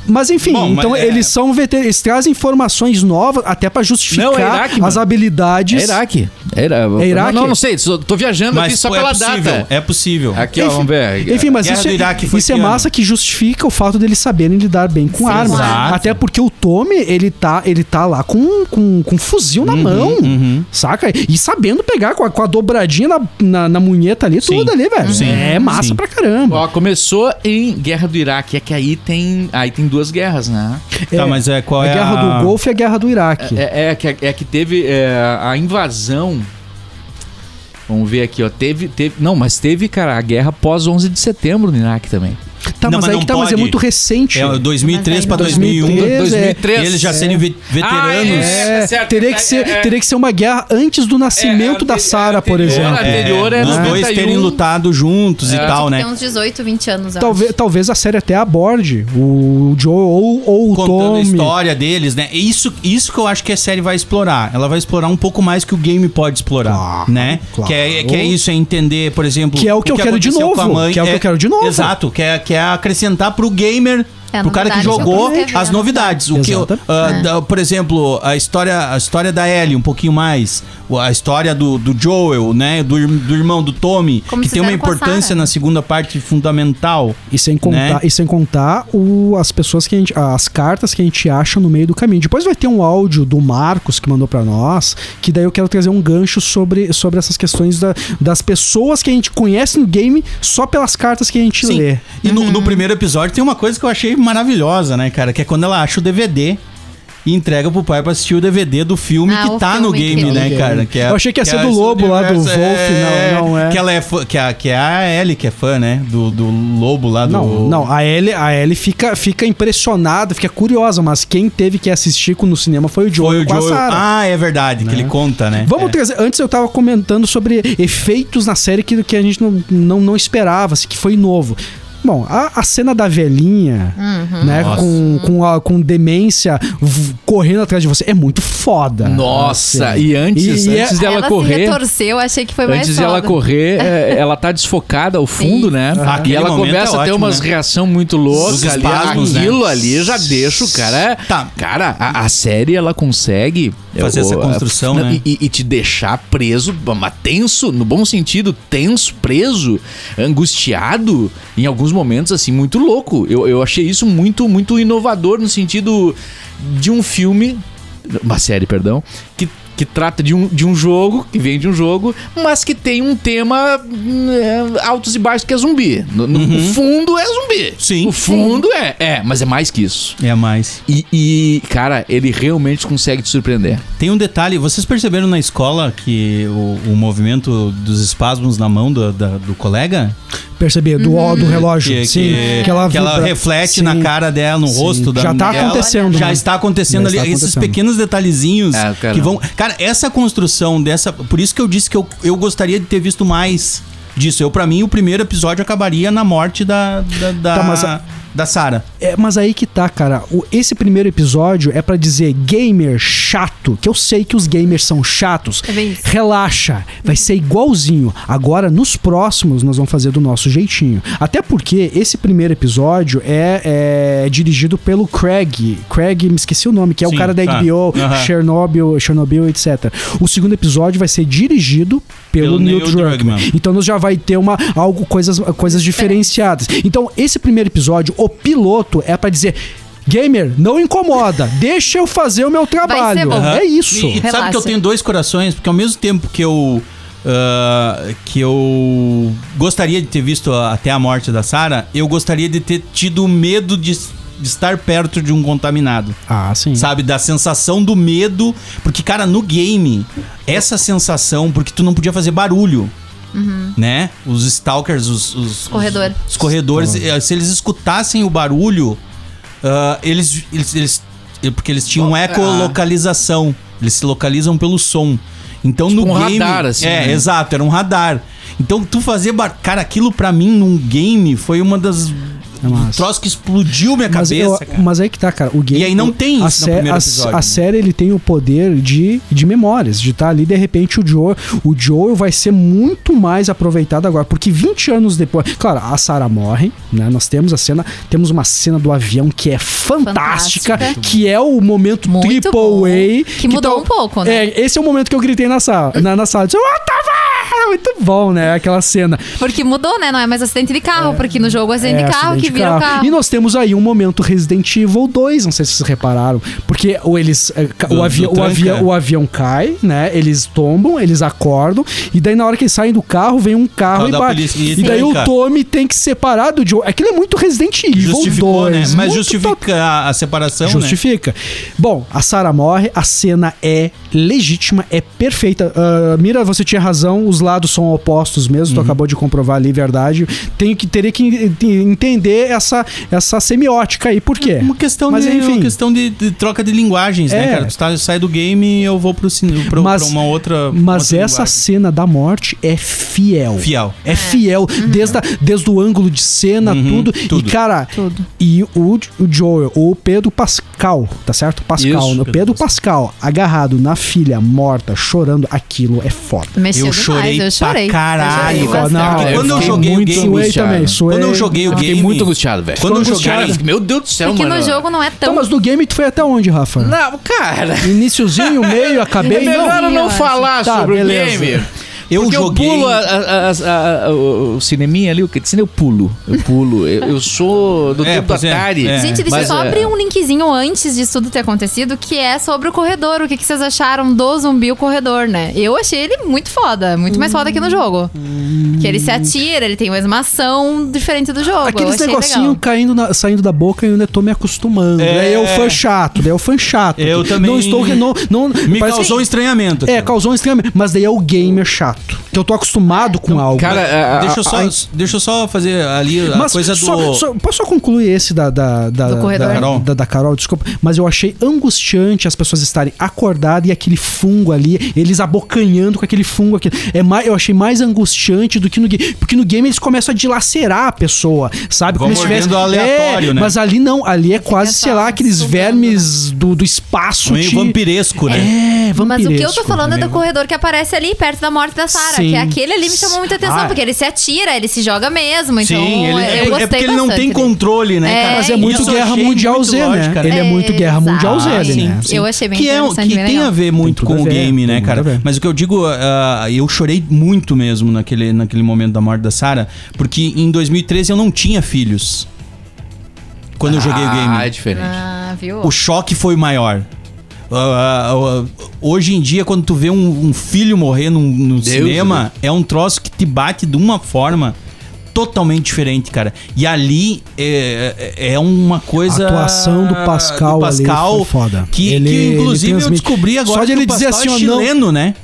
Mas enfim, Bom, mas então é- eles são veter... eles trazem informações novas até pra justificar Não, é Iraque, as habilidades. É Iraque. É, Ira- É Iraque? Não, não, não sei. Tô viajando aqui Mas só pô, pela é possível, data. é possível. Aqui, ó, Enfim, vamos ver. Enfim, mas Guerra isso, do Iraque é, foi isso é massa que justifica o fato deles saberem lidar bem com Sim, armas. exato. Até porque o Tommy, ele tá, ele tá lá com, com, com um fuzil na mão, uhum. saca? E sabendo pegar com a, com a dobradinha na, na, na munheta ali, Sim. tudo ali, velho. Sim. É massa Sim. pra caramba. Ó, começou em Guerra do Iraque. É que aí tem, aí tem duas guerras, né? Tá, mas é qual a é guerra a... do Golfo e a guerra do Iraque. É, é, que, é que teve é, a invasão. Vamos ver aqui, ó. Teve, teve. Não, mas teve, cara, a guerra pós 11 de setembro no Iraque também. Tá, Não, mas mas aí não que tá, mas é pode. muito recente. É 2003 Mas pra ainda- 2001. 2003, é. 2003. E eles já serem ve- veteranos. É, tá certo, teria, é, que ser, é, é. teria que ser uma guerra antes do nascimento É, da Sarah, por exemplo. a anterior é os dois 91. terem lutado juntos e É. tal, né? Tem uns 18, 20 anos, Talvez, talvez a série até aborde o Joe ou, ou o Contando a Tommy. história deles, né? Isso, isso que eu acho que a série vai explorar. Ela vai explorar um pouco mais que o game pode explorar, Claro, né? claro. Que, é, que é isso, é entender, por exemplo... Que é o que eu quero de novo, a mãe. que é o que eu quero de novo. Exato, que é, que é acrescentar pro gamer... É pro cara que jogou as né? novidades. O que ah, É. da- por exemplo, a história, a história da Ellie, um pouquinho mais. A história do, do Joel, né? Do, do irmão do Tommy, Como que tem uma importância Sarah. na segunda parte fundamental. E sem contar, Né? e sem contar o, as pessoas que a gente, as cartas que a gente acha no meio do caminho. Depois vai ter um áudio do Marcos que mandou pra nós, que daí eu quero trazer um gancho sobre, sobre essas questões da- das pessoas que a gente conhece no game só pelas cartas que a gente Sim. lê. E no, Uhum. no primeiro episódio tem uma coisa que eu achei maravilhosa, né, cara? Que é quando ela acha o DVD e entrega pro pai pra assistir o DVD do filme Ah, que tá no filme game, que- né, Ok. cara? Que é, Eu achei que ia ser é do Lobo lá, do Wolf, não, não é. Que ela é fã, que, a, que é a Ellie que é fã, né? Do, do Lobo lá do. Não, não, a Ellie, a Ellie fica, fica impressionada, fica curiosa, mas quem teve que assistir no cinema foi o Joel Foi o com a Joel. Sarah. Ah, é verdade, que ele conta, né? Vamos É. trazer. Antes eu tava comentando sobre efeitos na série que, que a gente não, não, não esperava, assim, que foi novo. Bom, a, a cena da velhinha, né, Nossa. com, com, a- com demência correndo atrás de você, é muito foda. Nossa, Assim. e antes, E- e é- antes dela ela se correr. retorceu, eu achei que foi mais Antes de ela foda. correr, (laughs) é, ela tá desfocada ao fundo, Sim. né? Ah, e ela começa é a ter umas né? reações muito loucas Os ali. espasmos, né? Aquilo ali já deixa o cara. Tá. Cara, a, a série ela consegue Fazer essa construção, não, né? E, e te deixar preso, mas tenso, no bom sentido, tenso, preso, angustiado, em alguns momentos, assim, muito louco. Eu, eu achei isso muito, muito inovador no sentido de um filme uma série, perdão, que, que trata de um, de um jogo, que vem de um jogo, mas que tem um tema é, altos e baixos que é zumbi. No, no- O fundo é zumbi. Sim. O fundo é, é, mas é mais que isso. É mais. E, e, cara, ele realmente consegue te surpreender. Tem um detalhe, vocês perceberam na escola que o, o movimento dos espasmos na mão do, da- do colega? Perceber, do, ó, do relógio. Que, sim, que, que ela, que ela reflete Sim. na cara dela, no Sim. rosto da Já tá dela. acontecendo, Já né? está acontecendo Já ali. está Esses acontecendo. pequenos detalhezinhos É, que vão. Cara, essa construção dessa. Por isso que eu disse que eu, eu gostaria de ter visto mais disso. Eu, para mim, o primeiro episódio acabaria na morte da. Da, da, Tá, mas a- da Sarah. É, mas aí que tá, cara. O- esse primeiro episódio é pra dizer gamer chato, que eu sei que os gamers são chatos. É bem isso. Relaxa, vai ser igualzinho. Agora, nos próximos, nós vamos fazer do nosso jeitinho. Até porque esse primeiro episódio é, é dirigido pelo Craig. Craig, me esqueci o nome, que é Sim, o cara da tá. HBO, Aham. Chernobyl, Chernobyl, etc. O segundo episódio vai ser dirigido pelo, Pelo Neil Neil Druckmann. Druckmann. Então nós já vai ter uma algo coisas coisas diferenciadas. Então esse primeiro episódio, o piloto é pra dizer Gamer, não incomoda. (laughs) Deixa eu fazer o meu trabalho. bom. É isso. E, e sabe que eu tenho dois corações, porque ao mesmo tempo que eu. ah, que eu gostaria de ter visto até a morte da Sarah, eu gostaria de ter tido medo de, de estar perto de um contaminado. Ah, sim. Sabe, da sensação do medo. Porque, cara, no game, essa sensação, porque tu não podia fazer barulho. Né? Os stalkers, os, os, Corredor. os, os corredores, eh, se eles escutassem o barulho, ah, eles, eles, eles- eh, Porque eles tinham ecolocalização. Eles se localizam pelo som. Então Tipo no um game. radar, assim, É, né? exato, era um radar. Então tu fazer. bar- Cara, aquilo pra mim num game foi uma das É massa. troço que explodiu minha Mas, cabeça, eu- cara. mas aí que tá, cara. O game, aí não tem a isso no sé- primeiro a- episódio, A, né? série ele tem o poder de, de memórias, de estar ali, de repente, o Joe, o Joel vai ser muito mais aproveitado agora. Porque 20 anos depois. Claro, a Sarah morre, né? Nós temos a cena. Temos uma cena do avião que é fantástica, Fantástica. que é o momento Muito triple bom. A. Que mudou um pouco, né? É, esse é o momento que eu gritei na sala. Na, na sala. Eu disse, What the fuck? Muito bom, né? Aquela cena. Porque mudou, né? Não é mais acidente de carro, porque no jogo é acidente de carro acidente que de vira o carro. E nós temos aí um momento Resident Evil 2, não sei se vocês repararam. Porque o, eles, é, Do- o, avi o, tranca. avião, o avião cai, né? Eles tombam, eles acordam. E daí, na hora que eles saem do carro, vem um carro Carro e bate. e daí o Tommy tem que separar do Joe. Aquilo é muito Resident Evil Justificou, 2. né? Mas muito justifica a, a separação, né? Justifica. Bom, a Sarah morre, a cena é legítima, é perfeita. Ah, Mira, você tinha razão, os lados são opostos mesmo, Uhum. tu acabou de comprovar ali, verdade. Tenho que, teria que en- entender essa, essa semiótica aí, por quê? Uma questão, Mas, de, enfim. uma questão de, de troca de linguagens, É. né, cara? Tu tá, sai do game e eu vou pro, cine- pro, Mas- pra uma outra. Mas outra essa linguagem. cena da morte é fiel. Fiel. É fiel, desde, a- desde o ângulo de cena, Uhum, tudo. tudo. E, cara, Tudo. e o, o Joel, o Pedro Pascal, tá certo? Pascal, Isso, Pedro Pedro Pascal, agarrado na filha morta, chorando, aquilo é foda. Mexeu Eu demais, chorei eu chorei. pra caralho, Eu chorei. Porque quando eu joguei o game, também, suei. Quando eu joguei o game. muito angustiado, velho. Quando eu. Cara, meu Deus do céu, Porque mano. no jogo não é Então, tão... mas do game tu foi até onde, Rafa? Não, cara. Iniciozinho, meio, (laughs) É acabei. melhor eu eu não acho. falar Tá, sobre beleza. o game. Eu Porque joguei. eu pulo a- a- a- a- o, o cineminha ali, o que eu pulo. Eu pulo. Eu, eu sou do É, tempo é, Atari. é. Gente, deixa Mas, eu só é, abrir um linkzinho antes disso tudo ter acontecido, que é sobre o corredor. O que, que vocês acharam do zumbi o corredor, né? Eu achei ele muito foda, muito mais foda que no jogo. Que ele se atira, ele tem uma animação diferente do jogo. Aqueles negocinho caindo na- saindo da boca e eu ainda tô me acostumando. É. Daí eu fã chato, daí eu fã chato. Eu também- Não estou. Não, não, Me causou um estranhamento. É, causou um estranhamento. Mas daí é o gamer chato fato. Que eu tô acostumado com algo. Cara, a- a- Deixa eu, só, a- deixa eu só fazer ali a Mas coisa do. só- só- posso só concluir esse da, da, da, Do corredor. da, Carol? da, da Carol, desculpa. Mas eu achei angustiante as pessoas estarem acordadas e aquele fungo ali, eles abocanhando com aquele fungo aqui. É mais, eu achei mais angustiante do que no game. Porque no game eles começam a dilacerar a pessoa, sabe? Vão Como se tivesse. aleatório, é, né? Mas ali não, ali é quase, sei lá, aqueles vermes do, do espaço. meio te- vampiresco, né? É, Mas vampiresco. o que eu tô falando é do corredor que aparece ali perto da morte da Sarah. Sim. Que aquele ali me chamou muita atenção, Ah. porque ele se atira, ele se joga mesmo. Então, Sim, ele, eu é, gostei é porque ele não tem dele. controle, né, É, cara? Mas é muito Isso Guerra Mundial muito Z, né? cara. Ele é muito Guerra Mundial Z, exato. né? Eu achei bem que é, interessante, que bem tem legal. a ver muito com o game, né, muito cara? Mas o que eu digo, ah, eu chorei muito mesmo naquele, naquele momento da morte da Sarah, porque em 2013 eu não tinha filhos. Quando eu joguei o Ah, é game. diferente. Ah, viu? O choque foi maior. Ah, ah, ah, hoje em dia, quando tu vê um, um filho morrer num- no Deus cinema, é um troço que te bate de uma forma totalmente diferente, cara. E ali é, é é uma coisa. A atuação do Pascal, do Pascal ali foi foda. Que, Ele- que, ele inclusive eu transmite- descobri agora Só de que ele o dizer Pascal assim, é ó, não- chileno, né?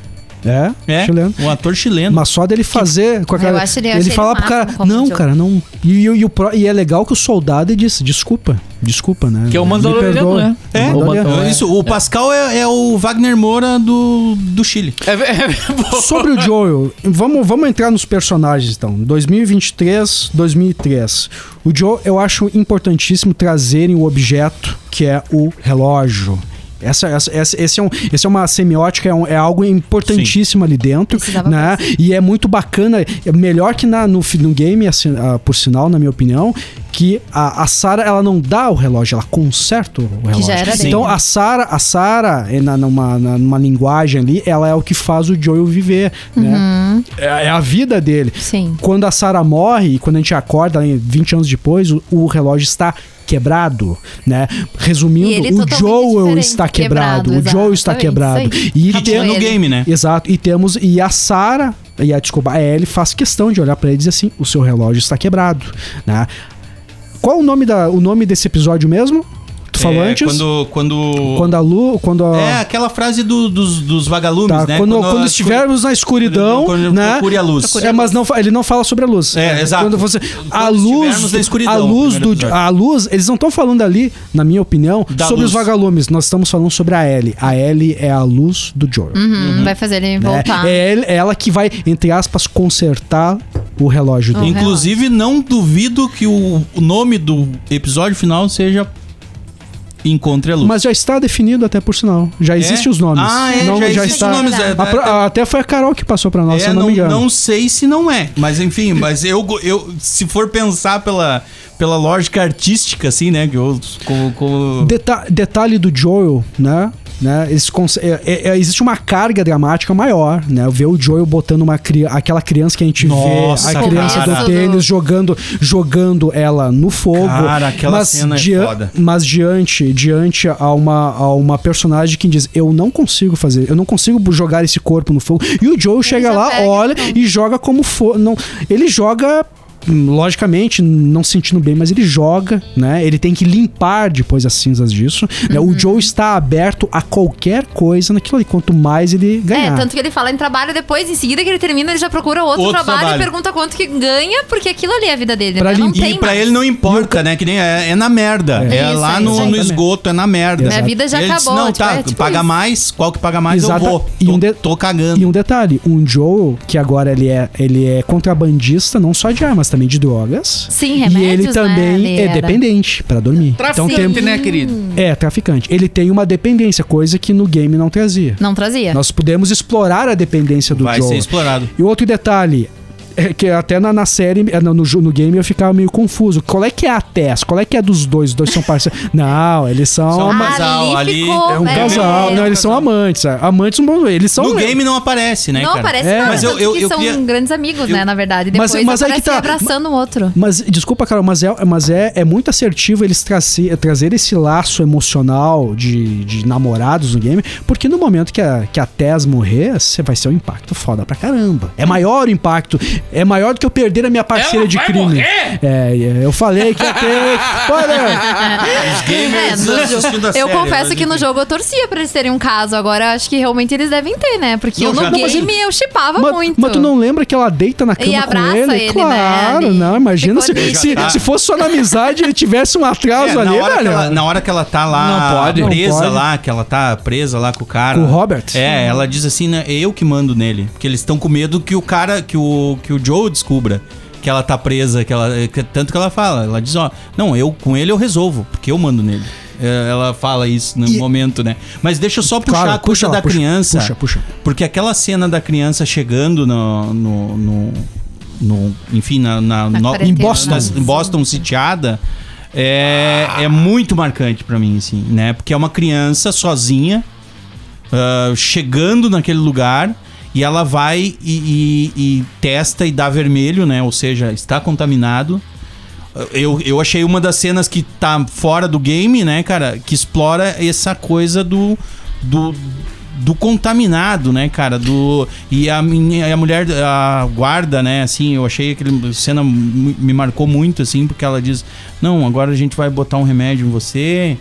É, É, chileno. um ator chileno. Mas só dele fazer com aquela. Eu acho ele- eu ele falar pro cara. Não, Joe." cara, não. E, e, e o e é legal que o soldado disse: desculpa, desculpa, né? Que é o Mandaloriano, perdoa." né? É, O Mandaloriano. É Isso, o Pascal é, é o Wagner Moura do, do Chile. É, é, Sobre o Joel, vamos, vamos entrar nos personagens então. 2023, 2003. O Joe, eu acho importantíssimo trazerem o objeto que é o relógio. Essa, essa, essa- esse, é um, esse é uma semiótica, é, um- é algo importantíssimo ali dentro. Precisava Né? E é muito bacana, é melhor que na, no, no game, assim, ah, por sinal, na minha opinião, que a, a Sarah ela não dá o relógio, ela conserta o relógio. já era então a Sarah, a Sarah é na, numa, na- numa linguagem ali, ela é o que faz o Joel viver, né? É, é a vida dele. Sim. Quando a Sarah morre e quando a gente acorda né, 20 anos depois, o, o relógio está quebrado, né? Resumindo, E o Joel está quebrado, quebrado, o Joel está quebrado. E ele Acabou tem no game, né? Exato. E temos e a Sarah e a desculpa, a Ellie faz questão de olhar pra ele e dizer assim: "O seu relógio está quebrado", né? Qual o nome da o nome desse episódio mesmo? Tu falou É, antes? Quando, quando, Quando a Lu, quando a É aquela frase do- dos, dos vagalumes, Tá, né? quando, quando a estivermos na escuridão, quando né? procure a luz. É, mas não, ele não fala sobre a luz. É, exato. Quando você, a Quando luz, escuridão, a luz do, episódio. a luz, eles não estão falando ali, na minha opinião, Da sobre luz. os vagalumes. Nós estamos falando sobre a Ellie. A Ellie é a luz do Joel. Uhum, Vai fazer ele né? voltar. É ele- ela que vai, entre aspas, consertar o relógio dele. Uhum. Inclusive, não duvido que o, o nome do episódio final seja Encontre a Luz. Mas já está definido até por sinal. Já existem os nomes. Ah, é, Não, já, já está. os nomes. É, A pro- até foi a Carol que passou pra nós, se é, eu não, não, me engano. não sei se não é. Mas enfim, mas eu, eu se for pensar pela, pela lógica artística, assim, né? Que eu, como, como- Deta- detalhe do Joel, né? Né? É- é- é- existe uma carga dramática maior, né? Ver o Joel botando uma cri- aquela criança que a gente Nossa, vê, a criança cara. do tênis jogando, jogando ela no fogo. Cara, aquela cena é foda. Mas diante, diante a uma, a uma personagem que diz: Eu não consigo fazer, eu não consigo jogar esse corpo no fogo. E o Joel chega lá, pega, olha então. e joga como for. Não, ele joga. Logicamente, não se sentindo bem, mas ele joga, né? Ele tem que limpar depois as cinzas disso. né? Uhum. O Joe está aberto a qualquer coisa naquilo ali. Quanto mais ele ganhar. É, tanto que ele fala em trabalho depois, em seguida que ele termina, ele já procura outro, Outro trabalho, trabalho. e pergunta quanto que ganha, porque aquilo ali é a vida dele. Pra né? Não lim- tem E pra mais. ele não importa, né? Que nem é, é na merda. É, Isso, lá é no, no esgoto, é na merda. Minha vida já E ele disse, acabou, não, tipo, tá, é tipo paga isso. mais, qual que paga mais Exata- eu vou. e tô, um de- tô cagando. E um detalhe, um Joe, que agora ele é, ele é contrabandista, não só de armas, também de drogas. Sim, E remédios, ele né? também Ele é era. dependente pra dormir. Traficante, Então tem, né, querido? é, traficante. Ele tem uma dependência, coisa que no game não trazia. Não trazia. Nós podemos explorar a dependência do Vai Joe. ser explorado. E outro detalhe, é que até na, na série, é, no, no, game eu ficava meio confuso. Qual é que é a Tess? Qual é que é dos dois? Os dois são parceiros? (laughs) não, eles são... São uma- casal ali, ficou, é um é, casal. é. não, eles são amantes. é. Amantes, eles são... No game não aparece, né, Não cara? aparece É. Mas eu- eu- que eu são queria- grandes amigos, eu- né, na verdade. Mas- Depois mas aí que tá. abraçando o outro. Mas, desculpa, Carol, mas é, mas é, é muito assertivo eles trazer, trazer esse laço emocional de, de namorados no game, porque no momento que a, que a Tess morrer, você vai ser um impacto foda pra caramba. É maior o impacto, é maior do que eu perder a minha parceira Ela de vai crime. morrer? É, é, eu falei que ia ter. (laughs) Olha, Os gamers É, no assistindo a eu série, confesso mas que no jogo eu torcia pra eles terem um caso. Agora acho que realmente eles devem ter, né? Porque Não, eu no game eu chipava mas, muito. mas tu não lembra que ela deita na cama com abraça ele? ele, né? claro, Ali. não. Imagina se, Ficou ali. se, tá. se fosse só na amizade ele tivesse um atraso É, ali, na, hora que velho. ela, na hora que ela tá lá Não pode. presa Não pode. lá, que ela tá presa lá com o cara. Com o Robert? É, ela diz assim, né? É eu que mando nele. Porque eles estão com medo que o cara, que o, que o Joe descubra que ela tá presa, que ela. que- tanto que ela fala, ela diz, ó, não, eu com ele eu resolvo, porque eu mando nele. É, Ela fala isso no E- momento, né? Mas deixa eu só puxar Claro, a puxa lá, da puxa, criança. puxa, puxa. Porque aquela cena da criança chegando no. no, no- no- enfim, na, na, Na no-. Em Boston. em Boston sitiada. É, é muito marcante pra mim, assim, né? Porque é uma criança sozinha, ah, chegando naquele lugar, e ela vai e, e- e testa e dá vermelho, né? Ou seja, está contaminado. Eu, eu achei uma das cenas que tá fora do game, né, cara? Que explora essa coisa do. do do contaminado, né, cara? Do e a, minha, a mulher a guarda, né? Assim, eu achei aquele cena me me marcou muito, assim, porque ela diz: não, agora a gente vai botar um remédio em você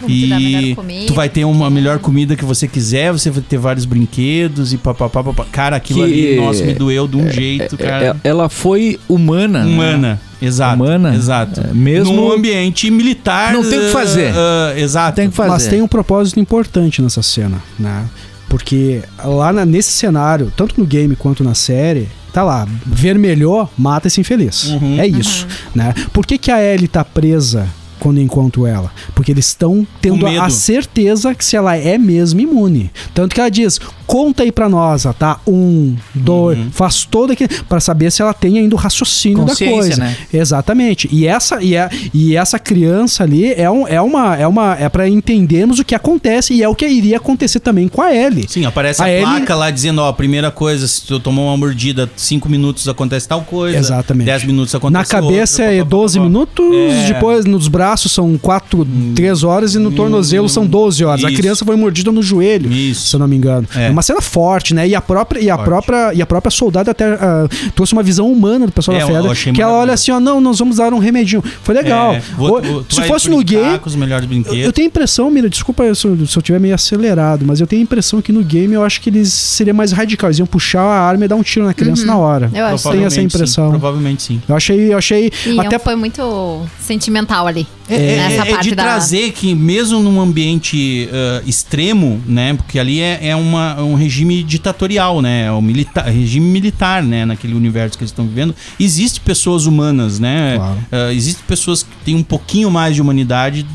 Vamos te dar a e melhor comida." tu vai ter uma melhor comida que você quiser, você vai ter vários brinquedos e papapá, papá. Cara, aquilo Que- ali, nossa, me doeu de um jeito, cara. É- ela foi humana. né? Humana, exato. Humana? Exato. É, mesmo- Num ambiente militar. Não tem o que fazer. ah, ah, exato. Tem que fazer. Mas tem um propósito importante nessa cena, né? Porque lá na- nesse cenário, tanto no game quanto na série, tá lá, vermelhou, mata esse infeliz. Uhum. É isso, né? Por que, que a Ellie tá presa quando encontro ela? Porque eles estão tendo a, a certeza que se ela é mesmo imune. Tanto que ela diz, conta aí pra nós, tá? Um, dois, Uhum. faz todo aquele... Pra saber se ela tem ainda o raciocínio da coisa. né? Exatamente. E essa, e, é, e essa criança ali é, um, é uma. É, uma, é para entendermos o que acontece e é o que iria acontecer também com a Ellie. Sim, aparece a, A Ellie- placa lá dizendo, ó, a primeira coisa, se tu tomou uma mordida, 5 minutos acontece tal coisa. Exatamente. 10 minutos acontece Na cabeça outra, é pá, pá, pá, 12 pá. minutos, É. depois nos braços são 4, 3 horas e no tornozelo são 12 horas. A Isso. criança foi mordida no joelho, Isso. se eu não me engano. É. É, uma cena forte, né? E a própria, e a Forte. própria, e a própria soldada até ah, trouxe uma visão humana do pessoal É, da achei Que ela olha assim, ó, não, nós vamos dar um remedinho. Foi legal. É, vou- Ou- vou- se fosse no game, com os melhores Eu, brinquedos. eu tenho a impressão, Mira, desculpa se eu, se eu tiver meio acelerado, mas eu tenho a impressão que no game eu acho que eles seriam mais radicais. Iam puxar a arma e dar um tiro na criança na hora. Eu acho. tenho essa Provavelmente sim, impressão. provavelmente sim. Eu achei, eu achei E até foi muito sentimental ali. É, Nessa é- é parte de da- trazer que mesmo num ambiente ah, extremo, né? Porque ali é, é uma, um regime ditatorial, né? É um militar, regime militar, né? Naquele universo que eles estão vivendo. Existem pessoas humanas, né? Claro. Ah, Existem pessoas que têm um pouquinho mais de humanidade,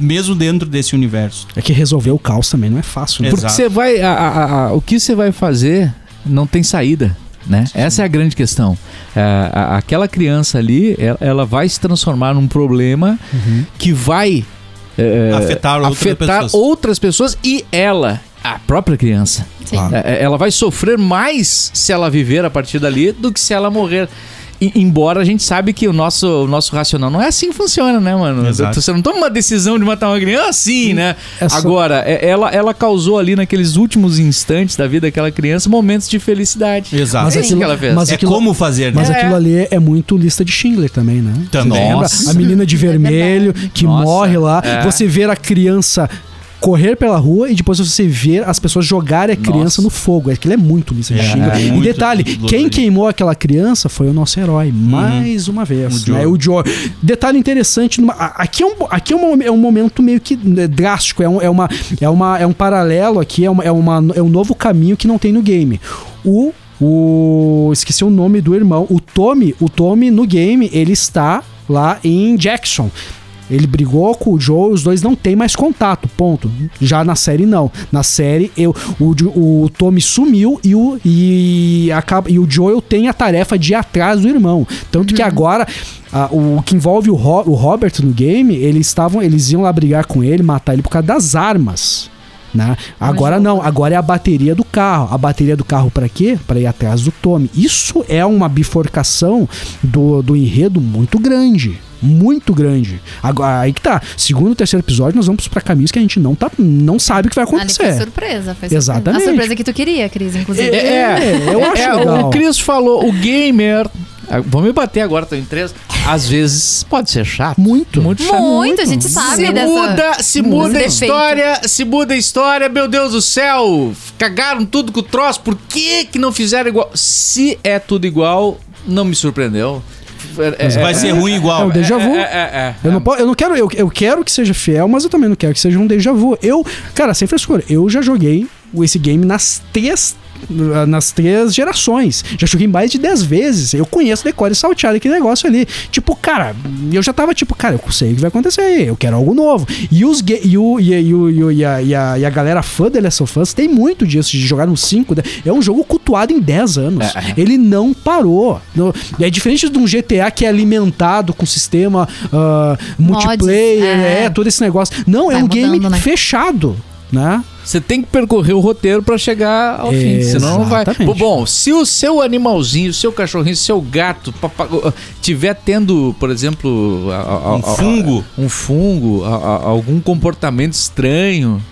mesmo dentro desse universo. É que resolver o caos também não é fácil, né? Porque você vai. a- a- a- o que você vai fazer não tem saída. Né? Essa é a grande questão. É, a- aquela criança ali, ela, ela vai se transformar num problema que vai é, Afetar outras afetar pessoas. outras pessoas e ela, a própria criança. Sim. Claro. É, Ela vai sofrer mais se ela viver a partir dali do que se ela morrer. E- embora a gente sabe que o nosso, o nosso racional não é assim que funciona, né, mano? Exato. Você não toma uma decisão de matar uma criança assim, né? É só- Agora, é- ela, ela causou ali naqueles últimos instantes da vida daquela criança momentos de felicidade. Exato. Mas É aquilo- que ela fez. mas é aquilo- como fazer, né? Mas É. aquilo ali é muito lista de Schindler também, né? Também. Você lembra? Nossa. A menina de (laughs) vermelho que Nossa. morre lá. É. Você ver a criança correr pela rua e depois você ver as pessoas jogarem a criança Nossa. no fogo. Aquilo é muito de É, é e muito detalhe, quem queimou aquela criança foi o nosso herói, mais uma vez. O Joe. né? O Joe. Detalhe interessante, numa- aqui, é um, aqui é, um, é um momento meio que né, drástico, é um, é uma, é uma, é um paralelo aqui, é, uma, é, uma, é um novo caminho que não tem no game. O o esqueci o nome do irmão, o Tommy, o Tommy no game, ele está lá em Jackson. Ele brigou com o Joe, os dois não têm mais contato, ponto. Já na série não. Na série eu, o, o Tommy sumiu e o e acaba e o Joel tem a tarefa de ir atrás do irmão. Tanto que agora ah, o que envolve o, Ro- o Robert no game, eles estavam, eles iam lá brigar com ele, matar ele por causa das armas. Né? Agora não, agora é a bateria do carro. A bateria do carro para quê? Para ir atrás do Tommy. Isso é uma bifurcação do, do enredo muito grande. Muito grande. Agora, aí que tá. Segundo e terceiro episódio, nós vamos pra caminhos que a gente não, tá, não sabe o que vai Ali foi acontecer. surpresa, foi surpresa. Exatamente. A surpresa que tu queria, Cris, inclusive. É, eu acho É, legal. O Cris falou, o gamer. Ah, Vamos me bater agora, tô em três. Às vezes pode ser chato. Muito. Muito chato. Muito, a gente sabe Se dessa... muda, se muda a história, se muda a história, meu Deus do céu, cagaram tudo com o troço, por que que não fizeram igual? Se é tudo igual, não me surpreendeu. É, Vai ser ruim É igual. um déjà vu. É, é, é, Eu não, eu não quero, eu, eu quero que seja fiel, mas eu também não quero que seja um déjà vu. Eu, cara, sem frescura, eu já joguei esse game nas três nas três gerações. Já joguei mais de 10 vezes. Eu conheço decore salteado aquele negócio ali. Tipo, cara, eu já tava tipo, cara, eu sei o que vai acontecer aí. Eu quero algo novo. E os e, o, e, e, o- e, e a, e, a, e a galera fã de Last of Us tem muito disso, de jogar no 5. É um jogo cultuado em 10 anos. Ele não parou. É diferente de um GTA que é alimentado com sistema ah, multiplayer, é. é. todo esse negócio. Não, é Vai um game mudando, né? fechado, né? Você tem que percorrer o roteiro pra chegar ao fim, senão não vai. Exatamente. Bom, se o seu animalzinho, o seu cachorrinho, o seu gato papago- tiver tendo, por exemplo, a- a- Um a- a- fungo. um fungo, algum comportamento estranho,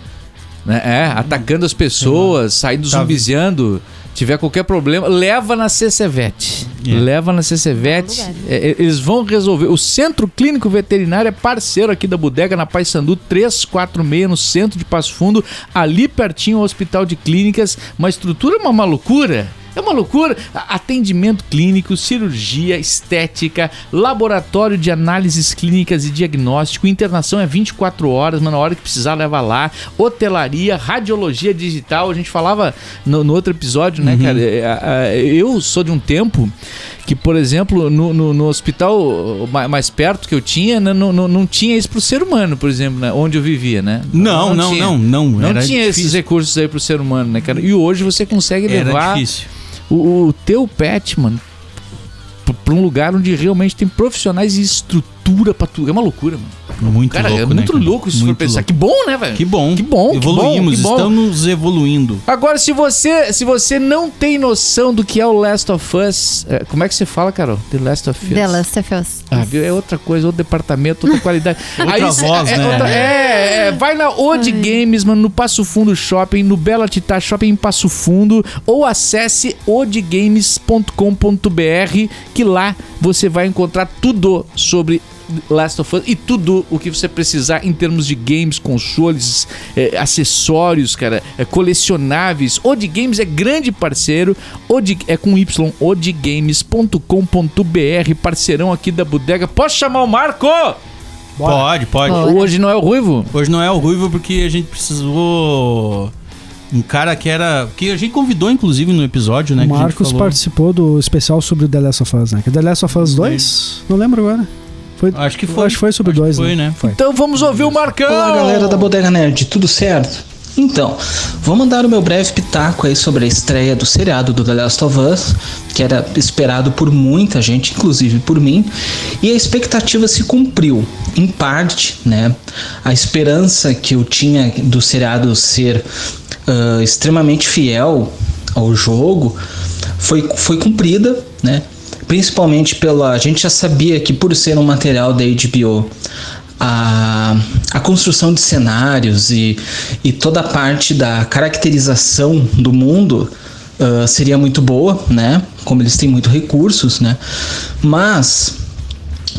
né? É, atacando as pessoas, saindo Tá. zumbizeando, tiver qualquer problema, leva na CCVET. É. Leva na CCVET. É, é, eles vão resolver. O Centro Clínico Veterinário é parceiro aqui da bodega na Paysandu 346, no centro de Passo Fundo, ali pertinho ao Hospital de Clínicas. Uma estrutura, uma malucura. É uma loucura. Atendimento clínico, cirurgia, estética, laboratório de análises clínicas e diagnóstico, internação é 24 horas, mas na hora que precisar leva lá, hotelaria, radiologia digital. A gente falava no, no outro episódio, né, cara? É, é, é, Eu sou de um tempo que, por exemplo, no, no- no hospital ma- mais perto que eu tinha, né, não, não, não tinha isso pro ser humano, por exemplo, né, onde eu vivia, né? Não, não, tinha. não, não. Não Era tinha esses difícil. recursos aí pro ser humano, né, cara? E hoje você consegue Era levar difícil. O, o teu pet, mano, pra um lugar onde realmente tem profissionais e estrutura pra tudo. É uma loucura, mano. Muito Cara, louco, é né, muito cara? louco se for Muito pensar. louco. Que bom, né, velho? Que bom. Que bom, que Evoluímos, bom, que bom. estamos evoluindo. Agora, se você, se você não tem noção do que é o Last of Us, é, como é que você fala, Carol? The Last of Us. The Last of Us. Ah, viu? É outra coisa, outro departamento, outra qualidade. (laughs) Outra cê- voz, é, né? outra- é, é, vai na Ode Games, mano, no Passo Fundo Shopping, no Bela Tita Shopping em Passo Fundo, ou acesse odegames.com.br, que lá você vai encontrar tudo sobre Last of Us e tudo o que você precisar em termos de games, consoles, eh, acessórios, cara, eh, colecionáveis. Ode Games é grande parceiro, Ode, é com Y, odegames.com.br, parceirão aqui da bodega. Posso chamar o Marco? Pode, pode. Bora. Hoje não é o Ruivo? Hoje não é o Ruivo porque a gente precisou. Um cara que era. Que a gente convidou, inclusive, no episódio, né? o que a gente Marcos falou. participou do especial sobre o The Last of Us, né? Que é The Last of Us 2? Não lembro agora. Foi, Acho que foi. Acho que foi sobre Acho dois, foi, né? né? Foi. Então vamos ouvir o Marcão. Olá, galera da Bodega Nerd, tudo certo? Então, vou mandar o meu breve pitaco aí sobre a estreia do seriado do The Last of Us, que era esperado por muita gente, inclusive por mim, e a expectativa se cumpriu, em parte, né? A esperança que eu tinha do seriado ser ah, extremamente fiel ao jogo foi, foi cumprida, né? Principalmente pela. A gente já sabia que por ser um material da HBO, a, a construção de cenários e, e toda a parte da caracterização do mundo ah, seria muito boa, né? Como eles têm muito recursos, né? Mas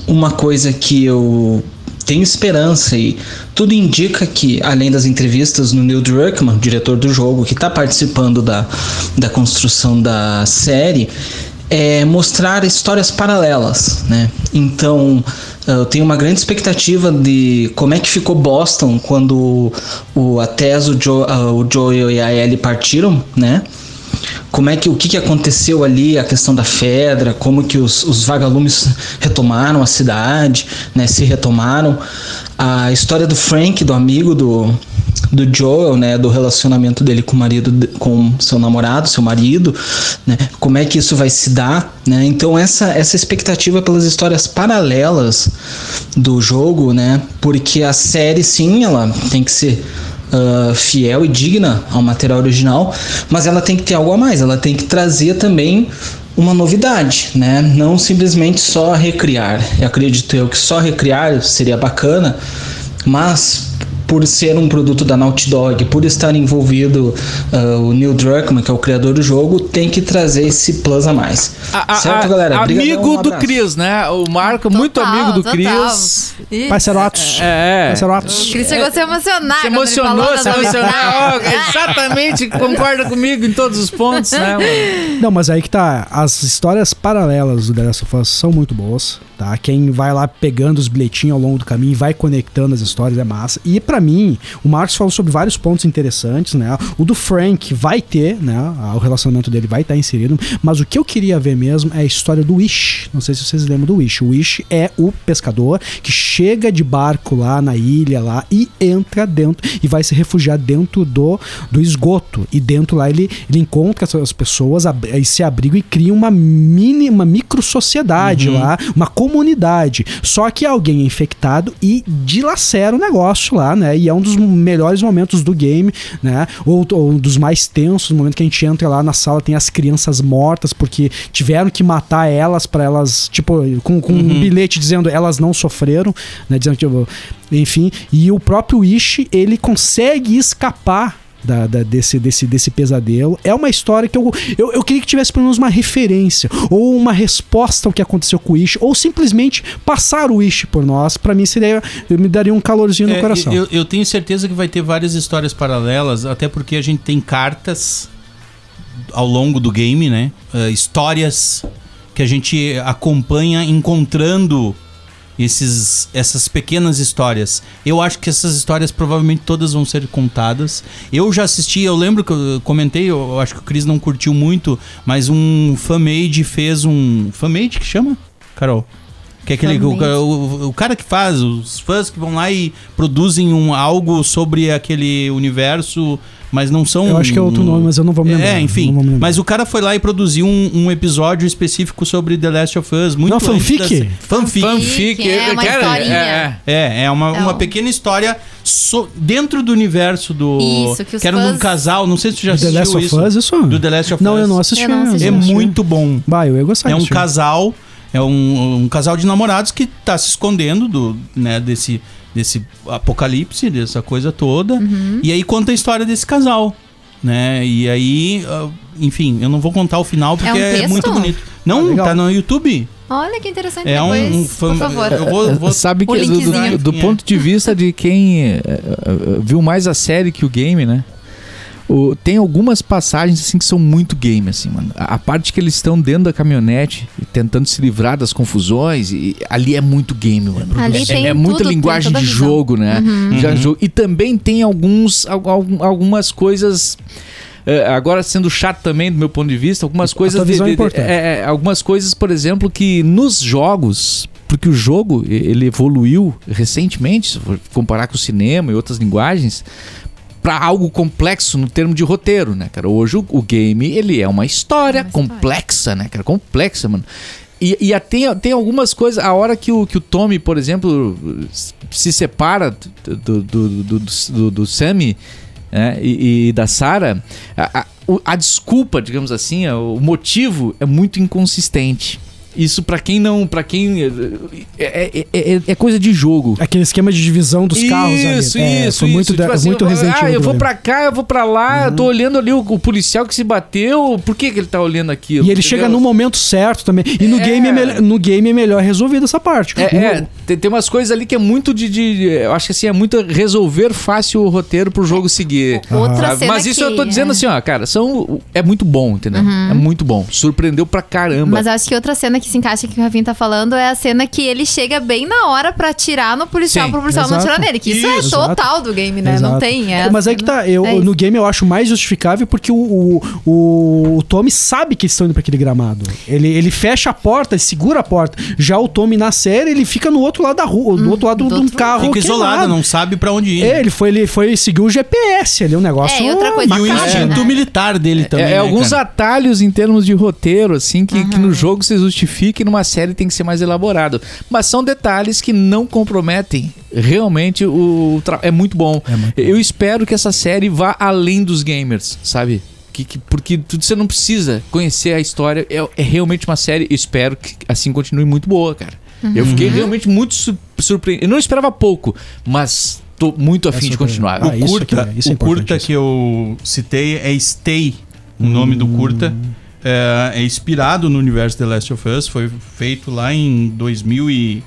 uma coisa que eu tenho esperança e tudo indica que, além das entrevistas no Neil Druckmann, diretor do jogo, que está participando da, da construção da série, é mostrar histórias paralelas, né? Então, eu tenho uma grande expectativa de como é que ficou Boston quando o, a Tess, o, Joe, o Joel e a Ellie partiram, né? como é que o que, que aconteceu ali, a questão da Fedra, como que os, os vagalumes retomaram a cidade, né, se retomaram, a história do Frank, do amigo do, do Joel, né, do relacionamento dele com o marido, com seu namorado, seu marido, né, como é que isso vai se dar, né, então essa essa expectativa pelas histórias paralelas do jogo, né, porque a série sim, ela tem que ser ah, fiel e digna ao material original, mas ela tem que ter algo a mais, ela tem que trazer também uma novidade, né? Não simplesmente só recriar. Eu acredito eu que só recriar seria bacana, mas por ser um produto da Naughty Dog, por estar envolvido ah, o Neil Druckmann, que é o criador do jogo, tem que trazer esse plus a mais. A- a- certo, a- galera? Amigo um do. Cris, né? O Marco, muito Total, amigo do. Cris. Ih, Parceirotos. É. Parceirotos. O Cris chegou a se emocionar. Se emocionou, se emocionou. novidades. Exatamente, (laughs) concorda comigo em todos os pontos, né, mano? Não, mas aí que tá. As histórias paralelas do The Last of Us são muito boas, tá? Quem vai lá pegando os bilhetinhos ao longo do caminho e vai conectando as histórias é massa. E pra mim, o Marcos falou sobre vários pontos interessantes, né? O do Frank vai ter, né? O relacionamento dele vai estar inserido. Mas o que eu queria ver mesmo é a história do Wish. Não sei se vocês lembram do Wish. O Wish é o pescador que chega de barco lá na ilha lá e entra dentro e vai se refugiar dentro do, do esgoto. E dentro lá ele, ele encontra essas pessoas, aí se abriga e cria uma mini, uma micro sociedade lá, uma comunidade. Só que alguém é infectado e dilacera o negócio lá, né? E é um dos melhores momentos do game, né? Ou, ou um dos mais tensos, no momento que a gente entra lá na sala, tem as crianças mortas porque tiveram que matar elas para elas, tipo, com, com um bilhete dizendo elas não sofreram, né? Dizendo, tipo, enfim. E o próprio Ishi, ele consegue escapar da, da- desse, desse, desse pesadelo. É uma história que eu, eu, eu queria que tivesse pelo menos uma referência, ou uma resposta ao que aconteceu com o Ishi, ou simplesmente passar o Ishi por nós. Pra mim seria. Me daria um calorzinho no É, coração. Eu, eu tenho certeza que vai ter várias histórias paralelas, até porque a gente tem cartas ao longo do game, né? Eh, histórias que a gente acompanha encontrando esses, essas pequenas histórias. Eu acho que essas histórias provavelmente todas vão ser contadas. Eu já assisti, eu lembro que eu comentei, eu acho que o Cris não curtiu muito, mas um fanmade fez um. Fanmade que chama? Carol? Que é aquele, o, o, o cara que faz, os fãs que vão lá e produzem um, algo sobre aquele universo, mas não são. Eu acho que é outro nome, mas eu não vou me lembrar. É, enfim. Lembrar. Mas o cara foi lá e produziu um, um episódio específico sobre The Last of Us. Muito Não, antes fanfic? da- Fanfic. Fanfic. é uma cara, historinha. é, é. É, é uma, É uma um- pequena história so- dentro do universo do. Isso, que os era de um fãs- casal, não sei se tu já The assistiu Last of isso. Us, isso? Do The Last of Não, Us. eu não assisti. Eu não assisti. É eu não assisti. muito bom. Bah, eu ia gostar É um casal, é um, um casal de namorados que tá se escondendo do, né, desse, desse apocalipse, dessa coisa toda. Uhum. E aí conta a história desse casal, né? E aí, ah, enfim, eu não vou contar o final porque É um é, muito bonito. Não, Ah, tá no YouTube. Olha que interessante. É um, Depois, um fã- por favor. Eu vou, vou- Sabe que O do, do- do É. ponto de vista de quem eh, eh, viu mais a série que o game, né? O- tem algumas passagens assim que são muito game, assim, mano. A, a parte que eles estão dentro da caminhonete e tentando se livrar das confusões, e, ali é muito game, mano. Ali é, tem é muita tudo, linguagem de jogo, né? Já jogo- E também tem alguns al- al- algumas coisas. eh, agora sendo chato também do meu ponto de vista, algumas coisas tua visão é importante. é, é, algumas coisas, por exemplo, que nos jogos, porque o jogo ele evoluiu recentemente, se for comparar com o cinema e outras linguagens, para algo complexo no termo de roteiro, né, cara? Hoje o, o game ele é uma história complexa, né, cara? Complexa, mano. E, e a- tem, tem algumas coisas. A hora que o, que o Tommy, por exemplo, se separa do, do, do, do, do, Sammy né, e, e da Sarah, a, a, a desculpa, digamos assim, o motivo é muito inconsistente. Isso pra quem não. para quem. É, é, é- é coisa de jogo. Aquele esquema de divisão dos carros ali. Isso, É, isso, Foi muito, isso. Tipo assim, muito eu vou- Resident Ah, eu vou pra cá, eu vou pra lá, eu tô olhando ali o, o policial que se bateu. Por que, que ele tá olhando aquilo? E ele entendeu? chega no momento certo também. E no, É. game, é no game é melhor resolvida essa parte. É, O- é, tem, tem umas coisas ali que é muito de, de- Eu acho que assim, é muito resolver fácil o roteiro pro jogo seguir. Outra cena Mas isso que- eu tô dizendo é. assim, ó, cara, são, é muito bom, entendeu? É muito bom. Surpreendeu pra caramba. Mas acho que outra cena que se encaixa que o Rafinha tá falando é a cena que ele chega bem na hora pra atirar no policial, Sim, pro policial não exato. atirar nele. Que isso, Isso, é exato. total do game, né? Não Exato. tem. É Mas a é que cena- tá, eu, é no game eu acho mais justificável porque o, o, o, o Tommy sabe que eles estão indo pra aquele gramado. Ele, ele fecha a porta, ele segura a porta. Já o Tommy na série, ele fica no outro lado da rua, do outro lado do de um outro carro. Fica isolado, queimado. não sabe pra onde ir. É, ele foi, ele foi seguir o GPS ali, um negócio. É, e outra coisa, E o instinto né? militar dele também. É, é né, alguns cara? atalhos em termos de roteiro, assim, que, que no jogo se justifica e numa série tem que ser mais elaborado. Mas são detalhes que não comprometem realmente o. tra- É muito bom. Eu espero que essa série vá além dos gamers, sabe? Que, que- porque tu- você não precisa conhecer a história. É, é realmente uma série. Eu espero que assim continue muito boa, cara. Eu fiquei realmente muito su surpreendido. Eu não esperava pouco, mas tô muito afim de surpresa. continuar. Ah, O curta, que é- isso é o curta que eu citei é Stay, o nome do curta. É, é inspirado no universo The Last of Us, foi feito lá em 2000 e...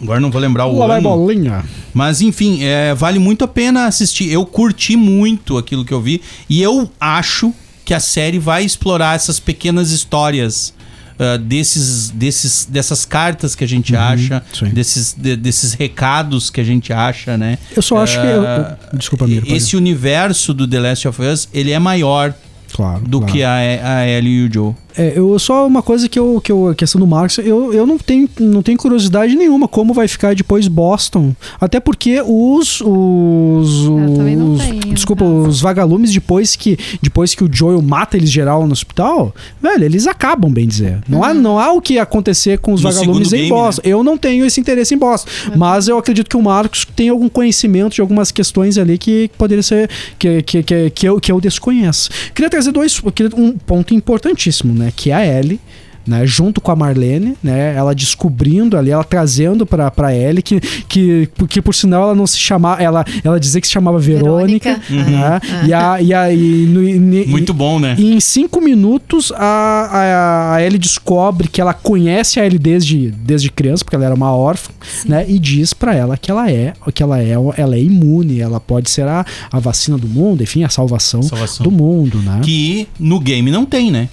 Agora não vou lembrar o Lá vai ano. bolinha. Mas enfim, é, vale muito a pena assistir. Eu curti muito aquilo que eu vi e eu acho que a série vai explorar essas pequenas histórias ah, desses, desses, dessas cartas que a gente acha, sim. desses, de- desses recados que a gente acha, né? Eu só acho que. eu- Ah, eu- desculpa, Miro. Esse universo do The Last of Us, ele é maior claro, do claro. que a, a Ellie e o Joe. É, eu só uma coisa que eu, que eu a questão do Marx, eu, eu não tenho não tenho curiosidade nenhuma como vai ficar depois Boston, até porque os os, Eu também não os- tenho, desculpa, caso. os vagalumes depois que depois que o Joel mata eles geral no hospital, velho, eles acabam, bem dizer. Não há não há o que acontecer com os No vagalumes em game, Boston. Eu não tenho esse interesse em Boston, mas eu acredito que o Marcos tem algum conhecimento de algumas questões ali que poderia ser que, que, que, que, eu, que eu desconheço. Queria trazer dois, um ponto importantíssimo, né, que é a Ellie né, junto com a Marlene, né, ela descobrindo ali, ela trazendo pra, pra Ellie que, que, que por sinal ela não se chamava, ela, ela dizia que se chamava Verônica, Verônica. né, e, a, e, a, e, no- e- Muito bom, né? e em cinco minutos, a, a, a Ellie descobre que ela conhece a Ellie desde, desde criança, porque ela era uma órfã, né? E diz pra ela que ela é, que ela é, ela é imune, ela pode ser a, a vacina do mundo, enfim, a salvação, Salvação. do mundo, né? Que no game não tem, né?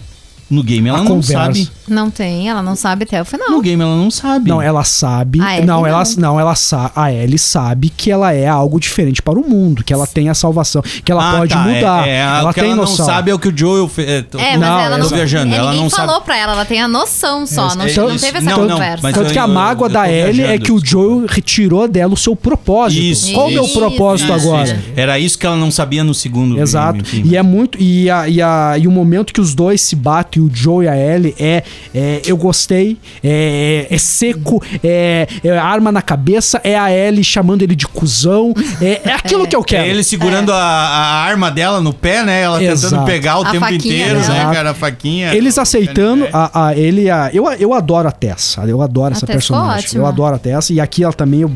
No game ela A não conversa. sabe. Não tem, ela não sabe até o final. No game ela não sabe. Não, ela sabe. A Ellie não, ela não. não, ela sa a Ellie sabe que ela é algo diferente para o mundo, que ela tem a salvação, que ela Ah, pode tá, mudar. É, é, ela tem ela noção. não sabe é o que o Joel fez. É, mas Não, ela eu não viajando, é, ela ninguém não falou sabe. pra ela, ela tem a noção só. não, é não isso. teve essa Não, não, conversa. mas Tanto eu- que a eu- mágoa eu da tô Ellie é viajando, que o. Joel retirou dela o seu propósito. Isso, Qual é o isso, propósito isso, agora? isso. Era isso que ela não sabia no segundo Exato. E é muito. E, a, e, a, e o momento que os dois se batem, o Joe e a Ellie, é, é eu gostei, é, é seco, é, é arma na cabeça, é a Ellie chamando ele de cuzão. É, é aquilo que eu quero. É ele segurando a, a arma dela no pé, né? Ela Exato. tentando pegar o A tempo inteiro, dela. né, cara? A faquinha. Eles aceitando É. a, a ele a. Eu, eu adoro a Tessa. Eu adoro A essa Tessa personagem. ótima. Eu adoro a Tessa. E aqui ela também, eu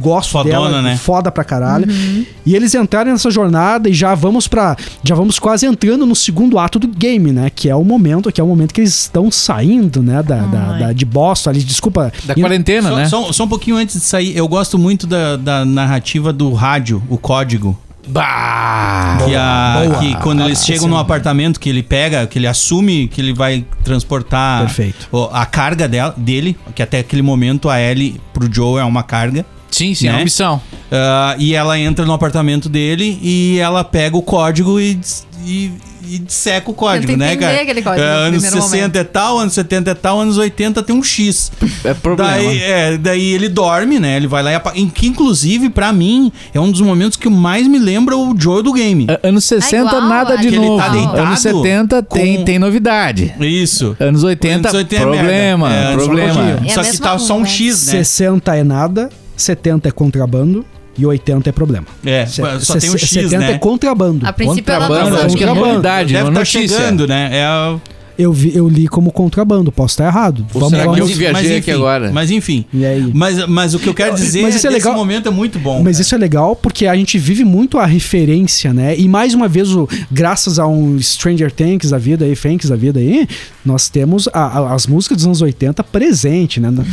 gosto Fodona, dela. né? Foda pra caralho. Uhum. E eles entraram nessa jornada e já vamos para Já vamos quase entrando no segundo ato do game, né? Que é o momento, que é o momento que eles estão saindo, né? Da, da, da- de Boston ali, desculpa. Da quarentena, Só, né? só- só um pouquinho antes de sair, eu gosto muito da, da narrativa do rádio, o código. Bah! Que, a- Boa. que quando eles Ah, chegam esse no é- apartamento, que ele pega, que ele assume que ele vai transportar Perfeito. a carga dela, dele, que até aquele momento a Ellie pro Joe é uma carga. Sim, sim, é Né? uma missão. Ah, e ela entra no apartamento dele e ela pega o código e, e, e disseca o código, Tenta né, cara? aquele código no anos primeiro 60 momento. é tal, anos 70 é tal, anos 80 tem um X. É problema. Daí, é, daí ele dorme, né? Ele vai lá e apa- em que inclusive, pra mim, é um dos momentos que mais me lembra o Joe do game. A- Anos 60, igual, nada de é. Que ele novo. tá deitado Anos 70 tem, com- tem novidade. Isso. Anos 80, Anos 80 é problema. É, problema. só pouquinho. É Só que tá só um. X, né? 60 é nada, 70 é contrabando e 80 é problema. É, Se- só tem um X, 70 né? é contrabando. A princípio ela Contrabando, tá acho que é Contrabando. novidade, Deve não estar notícia. chegando, né? É a- Eu, vi, eu li como contrabando, posso estar errado. Ou será que eu viajei mas aqui enfim, agora? Mas enfim. E aí? Mas, mas o que eu quero dizer Mas é isso é que legal. esse momento é muito bom. Mas cara. isso é legal porque a gente vive muito a referência, né? E mais uma vez, o, graças a um Stranger Things da vida aí, Thanks da vida aí, nós temos a- a- as músicas dos anos 80 presente, né? Né?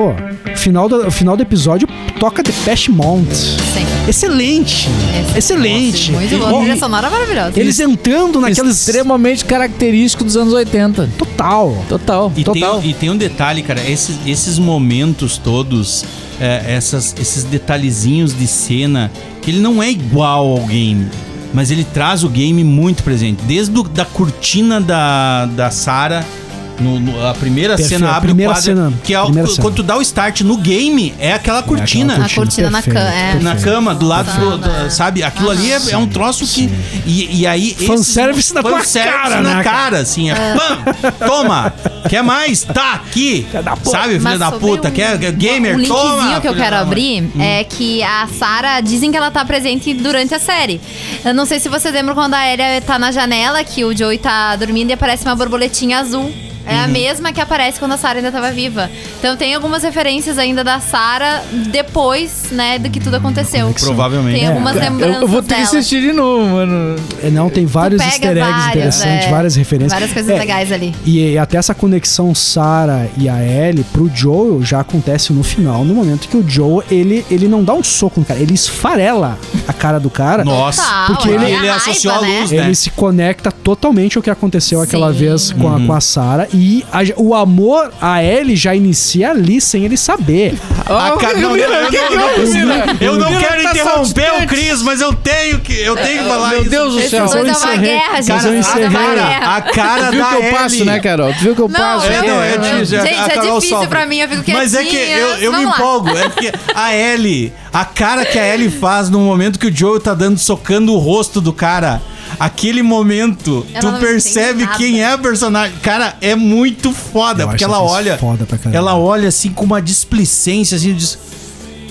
Pô, final do, final do episódio toca The Pest Mount. Sim. Excelente! Excelente! Muito bom. A Bom, trilha sonora maravilhosa. Eles entrando naqueles. Extremamente característico dos anos 80. Total. Total. E tem, total. e tem um detalhe, cara, esses, esses momentos todos, é, essas, esses detalhezinhos de cena, que ele não é igual ao game, mas ele traz o game muito presente. Desde o, da cortina da, da Sarah, no, no- a primeira Perfeito, cena a abre primeira o quadro, cena, que é o- cena. quando tu dá o start no game, é aquela cortina. aquela A cortina na cama. É. Na cama, do lado, do, do- sabe? Aquilo ali é, é um troço que. E, e aí. esses- Fanservice na tua fanservice cara, na né, cara, assim. É, pam, toma! Quer mais? Tá aqui! Sabe, filha da puta? um- Quer quer gamer? Um toma! que eu quero abrir é que a Sarah dizem que ela tá presente durante a série. Eu não sei se vocês lembram quando a Ellie tá na janela, que o Joey tá dormindo e aparece uma borboletinha azul. É Uhum. a mesma que aparece quando a Sarah ainda tava viva. Então tem algumas referências ainda da Sarah depois, né, do que tudo aconteceu. Provavelmente. Tem algumas É, lembranças Eu, eu vou ter que dela. assistir de novo, mano. É, Não, tem vários easter eggs várias, interessantes, é. várias referências. Várias coisas É, legais ali. E até essa conexão Sarah e a Ellie pro Joel já acontece no final, no momento que o Joel, ele, ele não dá um soco no cara, ele esfarela a cara do cara. Nossa, porque é ele- a ele raiva, associou a né? luz, né? Ele se conecta totalmente ao que aconteceu aquela Sim. vez com Uhum. a, com a Sarah. E a- o amor a Ellie já inicia ali sem ele saber. A ca- não, não, eu não- não- Eu não Mira quero tá interromper o. Cris, mas eu tenho que, eu tenho que falar Meu isso. Deus do céu. é uma encerrei. guerra, gente. Eu é uma encerrei. guerra. A cara Viu da que eu Ellie. passo, né, Carol? Tu viu que eu Não, passo? É, não, é, eu- já- Gente, é difícil sofre. pra mim, eu fico Mas é que quietinha, eu, eu me lá. empolgo. É porque a Ellie, a cara que a Ellie faz no momento que o Joe tá dando, socando o rosto do cara. Aquele momento, Ela tu percebe quem é a personagem. Cara, é muito foda. Eu porque ela essa olha. foda pra caramba. ela olha assim com uma displicência, assim, diz.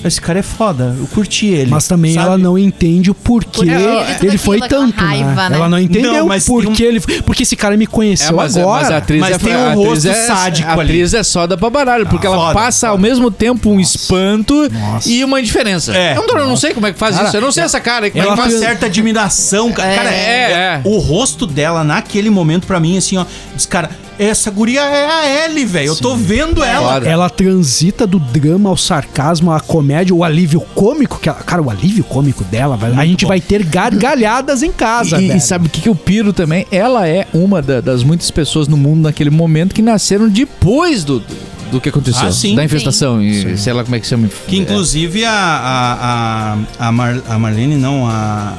Esse cara é foda, eu curti ele. Mas também sabe? ela não entende o porquê ele- ele foi tanto, aquela raiva, né? né? Ela não entendeu Não, tem porque um- ele... Porque esse cara me conheceu É, mas, agora. mas a atriz Mas é, tem a um atriz rosto é, sádico A ali. atriz é só da pra baralho, porque ela foda, passa foda. ao mesmo tempo um espanto Nossa. e uma indiferença. É. Eu, não, eu não sei como é que faz Cara, isso. Eu não sei essa cara. Como Ela é que uma faz? certa admiração. ca- Cara, É, é. o rosto dela naquele momento, pra mim, assim, ó. Diz, cara, essa guria é a Ellie, velho. Eu tô vendo ela. Foda. Ela transita do drama ao sarcasmo, à comédia, o alívio cômico. Que ela- cara, o alívio cômico dela, velho, a gente bom. vai ter gargalhadas em casa, E, velho. e sabe o que, que eu piro também? Ela é uma da- das muitas pessoas no mundo naquele momento que nasceram depois do, do, do que aconteceu. Ah, sim. Da infestação. E sei lá como é que chama. Que inclusive a, a, a, a, Mar- a Marlene, não, a,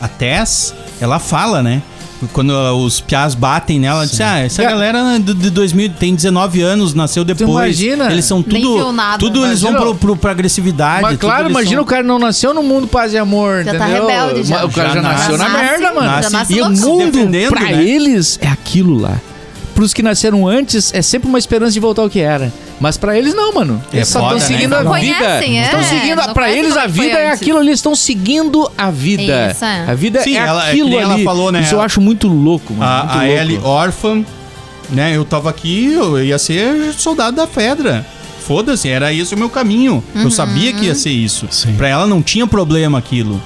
a Tess, ela fala, né? Quando os piás batem nela, ela diz: Ah, essa É. galera de, de 2000 tem 19 anos, nasceu depois. imagina? Eles são tudo. Tudo eles vão Imagina- pro, pro, pra agressividade. Mas claro, eles imagina são- o cara não nasceu no mundo paz e amor, Já tá entendeu? rebelde, já. O cara já, Já nasceu na nasce- merda, mano. já nasce e o mundo, pra né? eles, é aquilo lá. Pros que nasceram antes, é sempre uma esperança de voltar ao que era. Mas pra eles não, mano. É Eles só foda, estão né? seguindo Não a vida. conhecem, é. Estão seguindo, Não pra conhecem eles a vida é aquilo ali, eles estão seguindo a vida. Isso, é. A vida Sim, é ela- é que aquilo ela ali. falou, né? Isso eu acho muito louco, mano. muito A, a louco. Ellie órfã, né? Eu tava aqui, eu ia ser soldado da Fedra. Foda-se, era esse o meu caminho. Eu sabia que ia ser isso. Sim. Pra ela não tinha problema aquilo.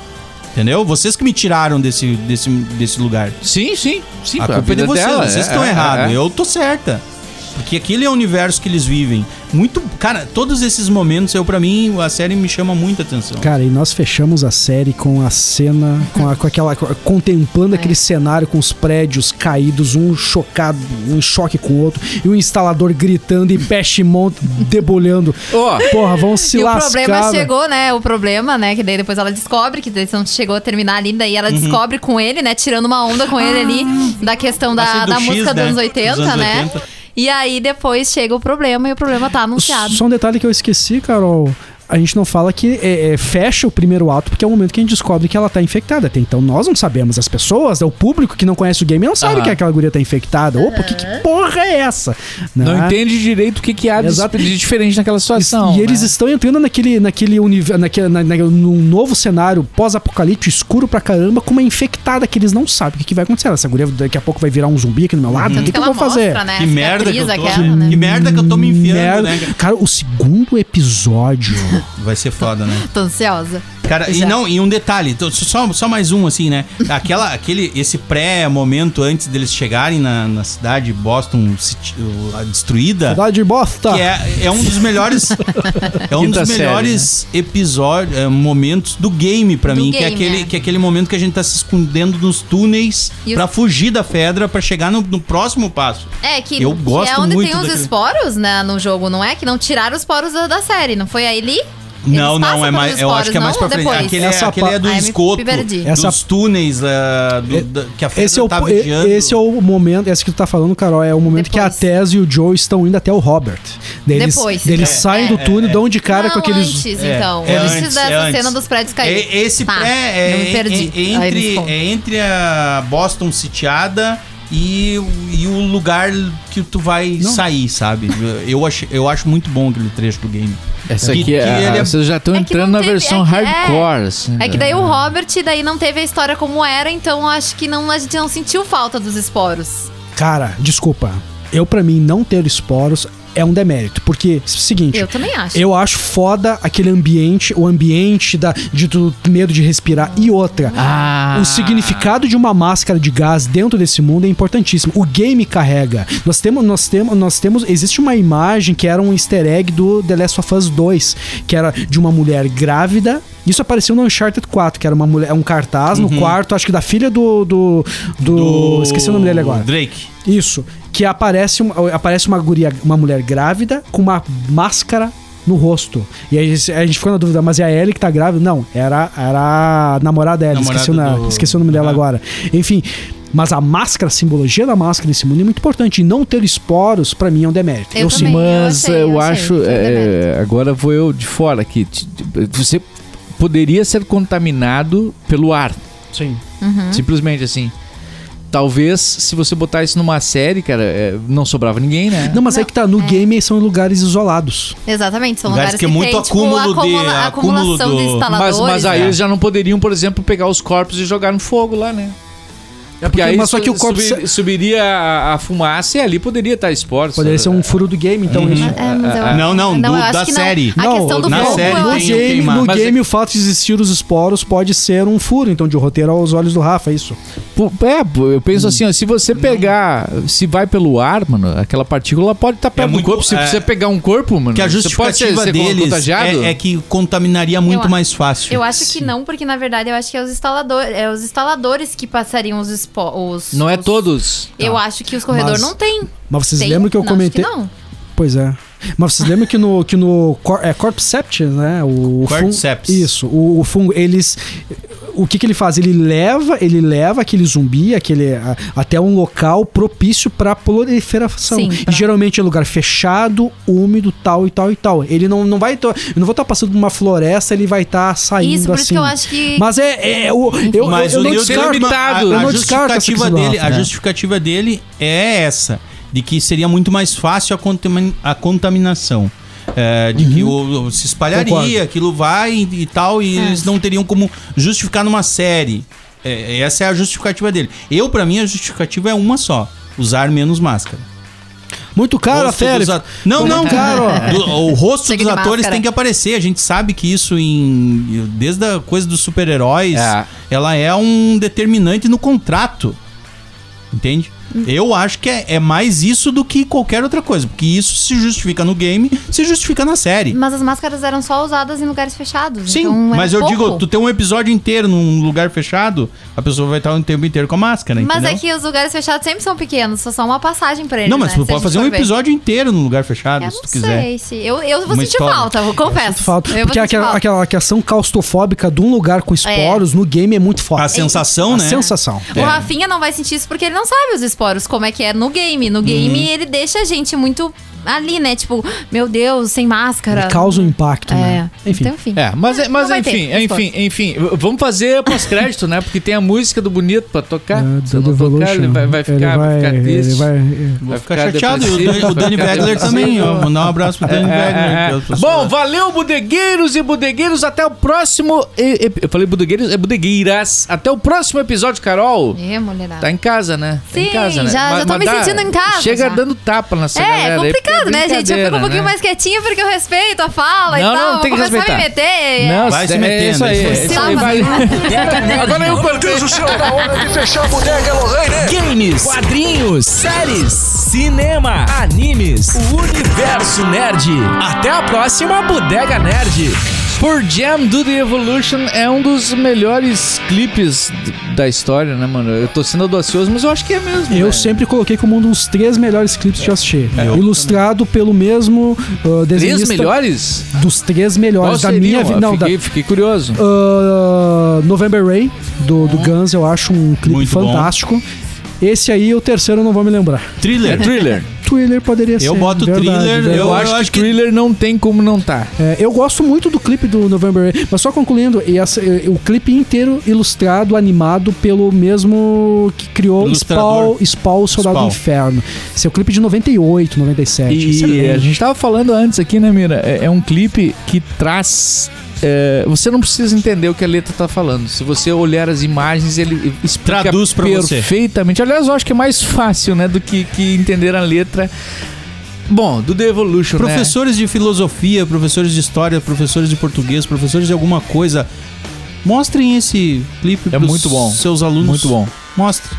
Entendeu? Vocês que me tiraram desse, desse, desse lugar. Sim, sim. sim a culpa é de vocês, dela, vocês é, estão é, errados. é. Eu tô certa. Porque aquele é o universo que eles vivem. Muito. Cara, todos esses momentos, eu para mim, a série me chama muita atenção. Cara, e nós fechamos a série com a cena, com, a- com aquela. contemplando aquele cenário com os prédios caídos, um chocado, um em choque com o outro, e o instalador gritando e Peshimon debulhando. Ó, Porra, vão se e o lascar. problema velho. chegou, né? O problema, né? Que daí depois ela descobre que daí não chegou a terminar ali, daí Uhum. ela descobre com ele, né? Tirando uma onda com ele ali da questão da, da X, música né? dos anos 80, Dos anos né? 80. E aí depois chega o problema e o problema tá anunciado. Só um detalhe que eu esqueci, Carol. A gente não fala que é, é, fecha o primeiro ato porque é o momento que a gente descobre que ela tá infectada. Até então nós não sabemos. As pessoas, o público que não conhece o game não sabe Aham. que aquela guria tá infectada. Opa, que, que porra é essa? não Né? entende direito o que, que há de, Exato. de diferente naquela situação. E eles né? estão entrando naquele, naquele universo, naquele, na, na- num novo cenário pós-apocalíptico, escuro pra caramba, com uma infectada que eles não sabem o que, que vai acontecer. Essa guria daqui a pouco vai virar um zumbi aqui no meu lado. O Tanto que, que eu vou fazer? mostra, né? Que a merda que eu tô. aquela, né? Que merda que eu tô me enfiando, Merda. né? Cara, o segundo episódio. Vai ser foda, né? Tô ansiosa. Cara, e Já. não, e um detalhe, só, só mais um, assim, né? (laughs) Aquela, aquele, esse pré-momento antes deles chegarem na, na cidade Boston o- a destruída, Cidade de bosta. que é, é um dos melhores (laughs) é um Quinta dos série, melhores episódios, é, momentos do game pra Do mim, que é game, aquele é. que é aquele momento que a gente tá se escondendo nos túneis E pra o- fugir da Fedra pra chegar no, no próximo passo. É, que, Eu que gosto é onde muito tem os daquele- esporos, né, no jogo, não é? Que não tiraram os poros da, da série, não foi aí ali? Não, Eles não, é mais, eu acho que é mais pra frente. Depois. Aquele, é, Essa aquele é do esgoto, perdi. Essa- dos túneis ah, do- da- que a Esse é, o, tá vigiando. esse é o momento, esse que tu tá falando, Carol, é o momento que a Depois. Tess e o Joe estão indo até o Robert. Daí eles, Depois. eles É, saem do túnel, dão de cara não, com aqueles. antes, É, então. é antes, antes, dessa é antes. cena dos prédios caírem. É, esse Tá, pré é, eu me perdi. é- Aí é eles entre, é entre a Boston sitiada e, o- e o lugar que tu vai sair, sabe? Eu acho, eu acho muito bom aquele trecho do game. Essa Que- aqui que é. ele é- Vocês já estão É que entrando não na teve- versão é que- é. hardcore. assim, É que né? daí o Robert, daí não teve a história como era, então acho que não, a gente não sentiu falta dos esporos. Cara, desculpa. Eu, pra mim, não ter esporos é um demérito. Porque, seguinte. Eu também acho. Eu acho foda aquele ambiente, o ambiente da, de tu medo de respirar. E outra, Ah. o significado de uma máscara de gás dentro desse mundo é importantíssimo. O game carrega. Nós temos, nós temos, nós temos. Existe uma imagem que era um easter egg do The Last of Us 2, que era de uma mulher grávida. Isso apareceu no Uncharted 4, que era uma mulher, um cartaz no quarto, acho que da filha do. do, do, esqueci o nome dele agora. Drake. Isso. Que aparece uma, aparece uma guria, uma mulher grávida com uma máscara no rosto. E aí a gente ficou na dúvida, mas é a Ellie que tá grávida? Não, era, era a namorada dela, esqueci, do- esqueci o nome dela agora. Enfim, mas a máscara, a simbologia da máscara nesse mundo é muito importante. E não ter esporos, pra mim, é um demérito. Eu sim. também. Mas achei, eu, eu achei acho. foi é, agora vou eu de fora aqui. Você poderia ser contaminado pelo ar. Sim. Uhum. Simplesmente assim. Talvez, se você botar isso numa série, cara, é, não sobrava ninguém, né? Não, mas é Não, que tá, no é. game são lugares isolados. Exatamente, são Lugares lugares que é muito tem, acúmulo de- acumula- acúmulo acumulação do- de mas, instaladores. mas aí né? eles já não poderiam, por exemplo, pegar os corpos e jogar no fogo lá, né? É porque, aí mas só que o corpo subir- subiria a, a fumaça e ali poderia estar exposto. poderia ser um furo do game, então isso. É, mas eu- Não, não, do- eu acho da que não. série. A Não, questão do na fogo, série No game, queimar. no Mas game o fato de existir os esporos pode ser um furo, então de roteiro aos olhos do Rafa, é isso. É, eu penso assim, ó, se você pegar, se vai pelo ar, mano, aquela partícula pode estar perto É muito- do corpo. Se é- você pegar um corpo, mano, Que a você pode ser, justificativa ser deles contagiado. é, é que contaminaria muito Eu- mais fácil. Eu acho que não, porque na verdade eu acho que é os instaladores, é os instaladores que passariam os esporos. Não é todos. Eu acho que os corredores não tem. Mas vocês Tem? lembram que eu Não, acho comentei. não. Pois é. Mas vocês lembram que no, que no cor, é, Corpsept, né? O, o fungo- Cordyceps. Isso. O, o fungo, eles. O que, que ele faz? Ele leva, ele leva aquele zumbi aquele, a- até um local propício para proliferação. Sim, E pra- geralmente é lugar fechado, úmido, tal e tal e tal. Ele não, não vai. Eu não vou estar passando por uma floresta, ele vai estar saindo Isso, por assim. isso que eu acho que. Mas é. é o, eu, Mas eu, eu o não descarto. A, eu a não descarto essa justificativa dele, Rafa, a né? justificativa dele é essa, de que seria muito mais fácil a, contami- a contaminação. É, de que o, o- se espalharia, Concordo. aquilo vai e, e tal, e É. eles não teriam como justificar numa série. É, essa é a justificativa dele. Eu, pra mim, a justificativa é uma só: usar menos máscara. Muito caro a série. at- Não, não, caro, (laughs) o rosto Chega dos atores máscara. tem que aparecer. A gente sabe que isso em desde a coisa dos super-heróis, É. ela é um determinante no contrato. Entende? Eu acho que é, é mais isso do que qualquer outra coisa. Porque isso se justifica no game, se justifica na série. Mas as máscaras eram só usadas em lugares fechados. Sim, então mas eu pouco. digo, tu tem um episódio inteiro num lugar fechado, a pessoa vai estar o tempo inteiro com a máscara, Mas entendeu? é que os lugares fechados sempre são pequenos, só são uma passagem pra eles. Não, mas né? tu Se a pode fazer um for ver. episódio inteiro num lugar fechado, Eu se não tu quiser. sei se. Eu, eu vou Uma sentir história. falta, eu confesso. Sinto falta. Eu vou Porque sentir aquela, falta. aquela questão claustrofóbica de um lugar com esporos no game é muito forte. A sensação, A né? sensação. O Rafinha não vai sentir isso porque ele não sabe os esporos, como é que é no game. No game, Uhum. ele deixa a gente muito ali, né? Tipo, meu Deus, sem máscara. Ele causa um impacto, É. né? Enfim. Então, enfim. É, mas, é- mas vai enfim, ter, enfim, enfim, vamos fazer pós-crédito, né? Porque tem a música do Bonito pra tocar. É, Se do não tocar, ele vai, vai ele ficar, vai, ficar triste. Ele vai, vai Ficar chateado. E o vai Danny (laughs) ficar Wegler também, ó. Mandar um abraço pro Danny É, Wegler. é, é. Bom, valeu, bodegueiros e bodegueiros. Até o próximo. e- e- Eu falei bodegueiros, é bodegueiras. Até o próximo episódio, Carol. É, mulherada. Tá em casa, né? Tá em Sim, casa, né? já- já tô me sentindo em casa, Chega já. dando tapa nessa É, galera. porque complicado, né, gente? Eu fico um pouquinho né? mais quietinha porque eu respeito a fala e Não, tal. não, tem que Vou começar a me respeitar. meter. Não, Vai se é metendo, Isso aí, isso aí. é isso aí. Vai. (laughs) Agora eu Meu Deus do céu, tá hora de fechar a bodega, Lorraine. Games, quadrinhos, séries, cinema, animes, o universo nerd. Até a próxima Bodega Nerd. Por Jam do The Evolution é um dos melhores clipes da história, né, mano? Eu tô sendo audacioso, mas eu acho que é mesmo. Eu né? sempre coloquei como um dos três melhores clipes que eu assisti. Ilustrado pelo mesmo uh, Três desenhista. melhores? Dos três melhores Qual da minha vida. Não, da, fiquei, fiquei curioso. uh, November Rain, do, do Guns, eu acho um clipe Muito bom. fantástico. Esse aí, o terceiro, eu não vou me lembrar. É Thriller. Thriller. Poderia ser. Eu boto verdade, Thriller, verdade. Eu, Eu acho, acho que, que- thriller não tem como não tá. É, eu gosto muito do clipe do November Rain, mas só concluindo, e essa- e- o clipe inteiro ilustrado, animado pelo mesmo que criou. Spawn, Spawn, o Soldado Spawn. do Inferno. Esse é o clipe de 98, 97. E Excelente. a gente tava falando antes aqui, né, Mira? É, é um clipe que traz. É, você não precisa entender o que a letra tá falando. Se você olhar as imagens, ele explica Traduz pra você. perfeitamente. Aliás, eu acho que é mais fácil, né, do que, que entender a letra. Bom, do The Evolution, né? Professores de filosofia, professores de história, professores de português, professores de alguma coisa, mostrem esse clipe É muito bom. seus alunos. Muito bom. Mostre.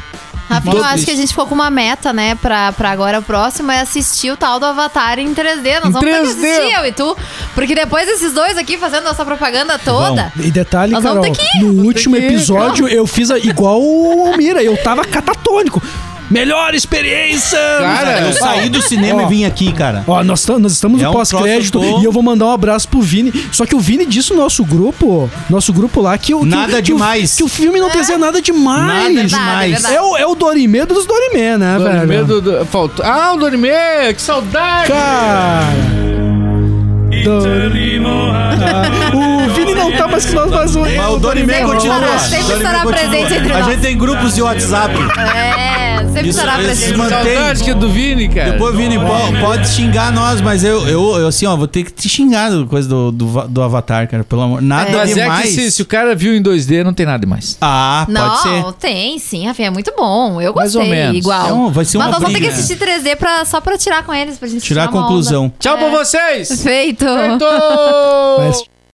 Rafinha, eu acho isso. que a gente ficou com uma meta, né, pra, pra agora o próximo é assistir o tal do Avatar em 3D. Nós Em vamos ter que 3D. assistir, eu e tu. Porque depois desses dois aqui fazendo essa propaganda toda. E detalhe, Nós Carol, vamos ter que ir. no último ter que ir, episódio eu fiz a- igual o Mira, eu tava catatônico. Melhor experiência! Cara, Eu saí do cinema Ó. e vim aqui, cara. Ó, nós, nós estamos É no um pós-crédito e eu vou mandar um abraço pro Vini. Só que o Vini disse no nosso grupo, nosso grupo lá, que o. que o- Nada que o- demais. Que o filme não trazia nada demais. Nada demais. verdade. É o, é o Dorimê dos Dorimê, né, Dorime velho? do, do, faltou. Ah, o Dorime! Que saudade! Cara. (laughs) O Vini não tá mais com nós, mas o. Mas o Dorimê continua. sempre Dorimê estará presente entre A nós. gente tem grupos de WhatsApp. É, sempre Isso- estará isso presente. mantém- Saudade que é do Vini, cara. Depois, Vini, po- pode xingar nós, mas eu, eu, eu, assim, ó, vou ter que te xingar do coisa do, do, do Avatar, cara. Pelo amor. Nada É. Mas é demais. que se, se o cara viu em 2D, não tem nada demais. Ah, pode Não, ser. tem sim, Rafinha, é muito bom. Eu Mais gostei, ou menos. igual. É um- vai ser Mas uma nós vamos ter que assistir 3D pra, só pra tirar com eles, pra gente Tirar a uma onda. conclusão. Tchau É. pra vocês! Feito. Feito! Mas (laughs)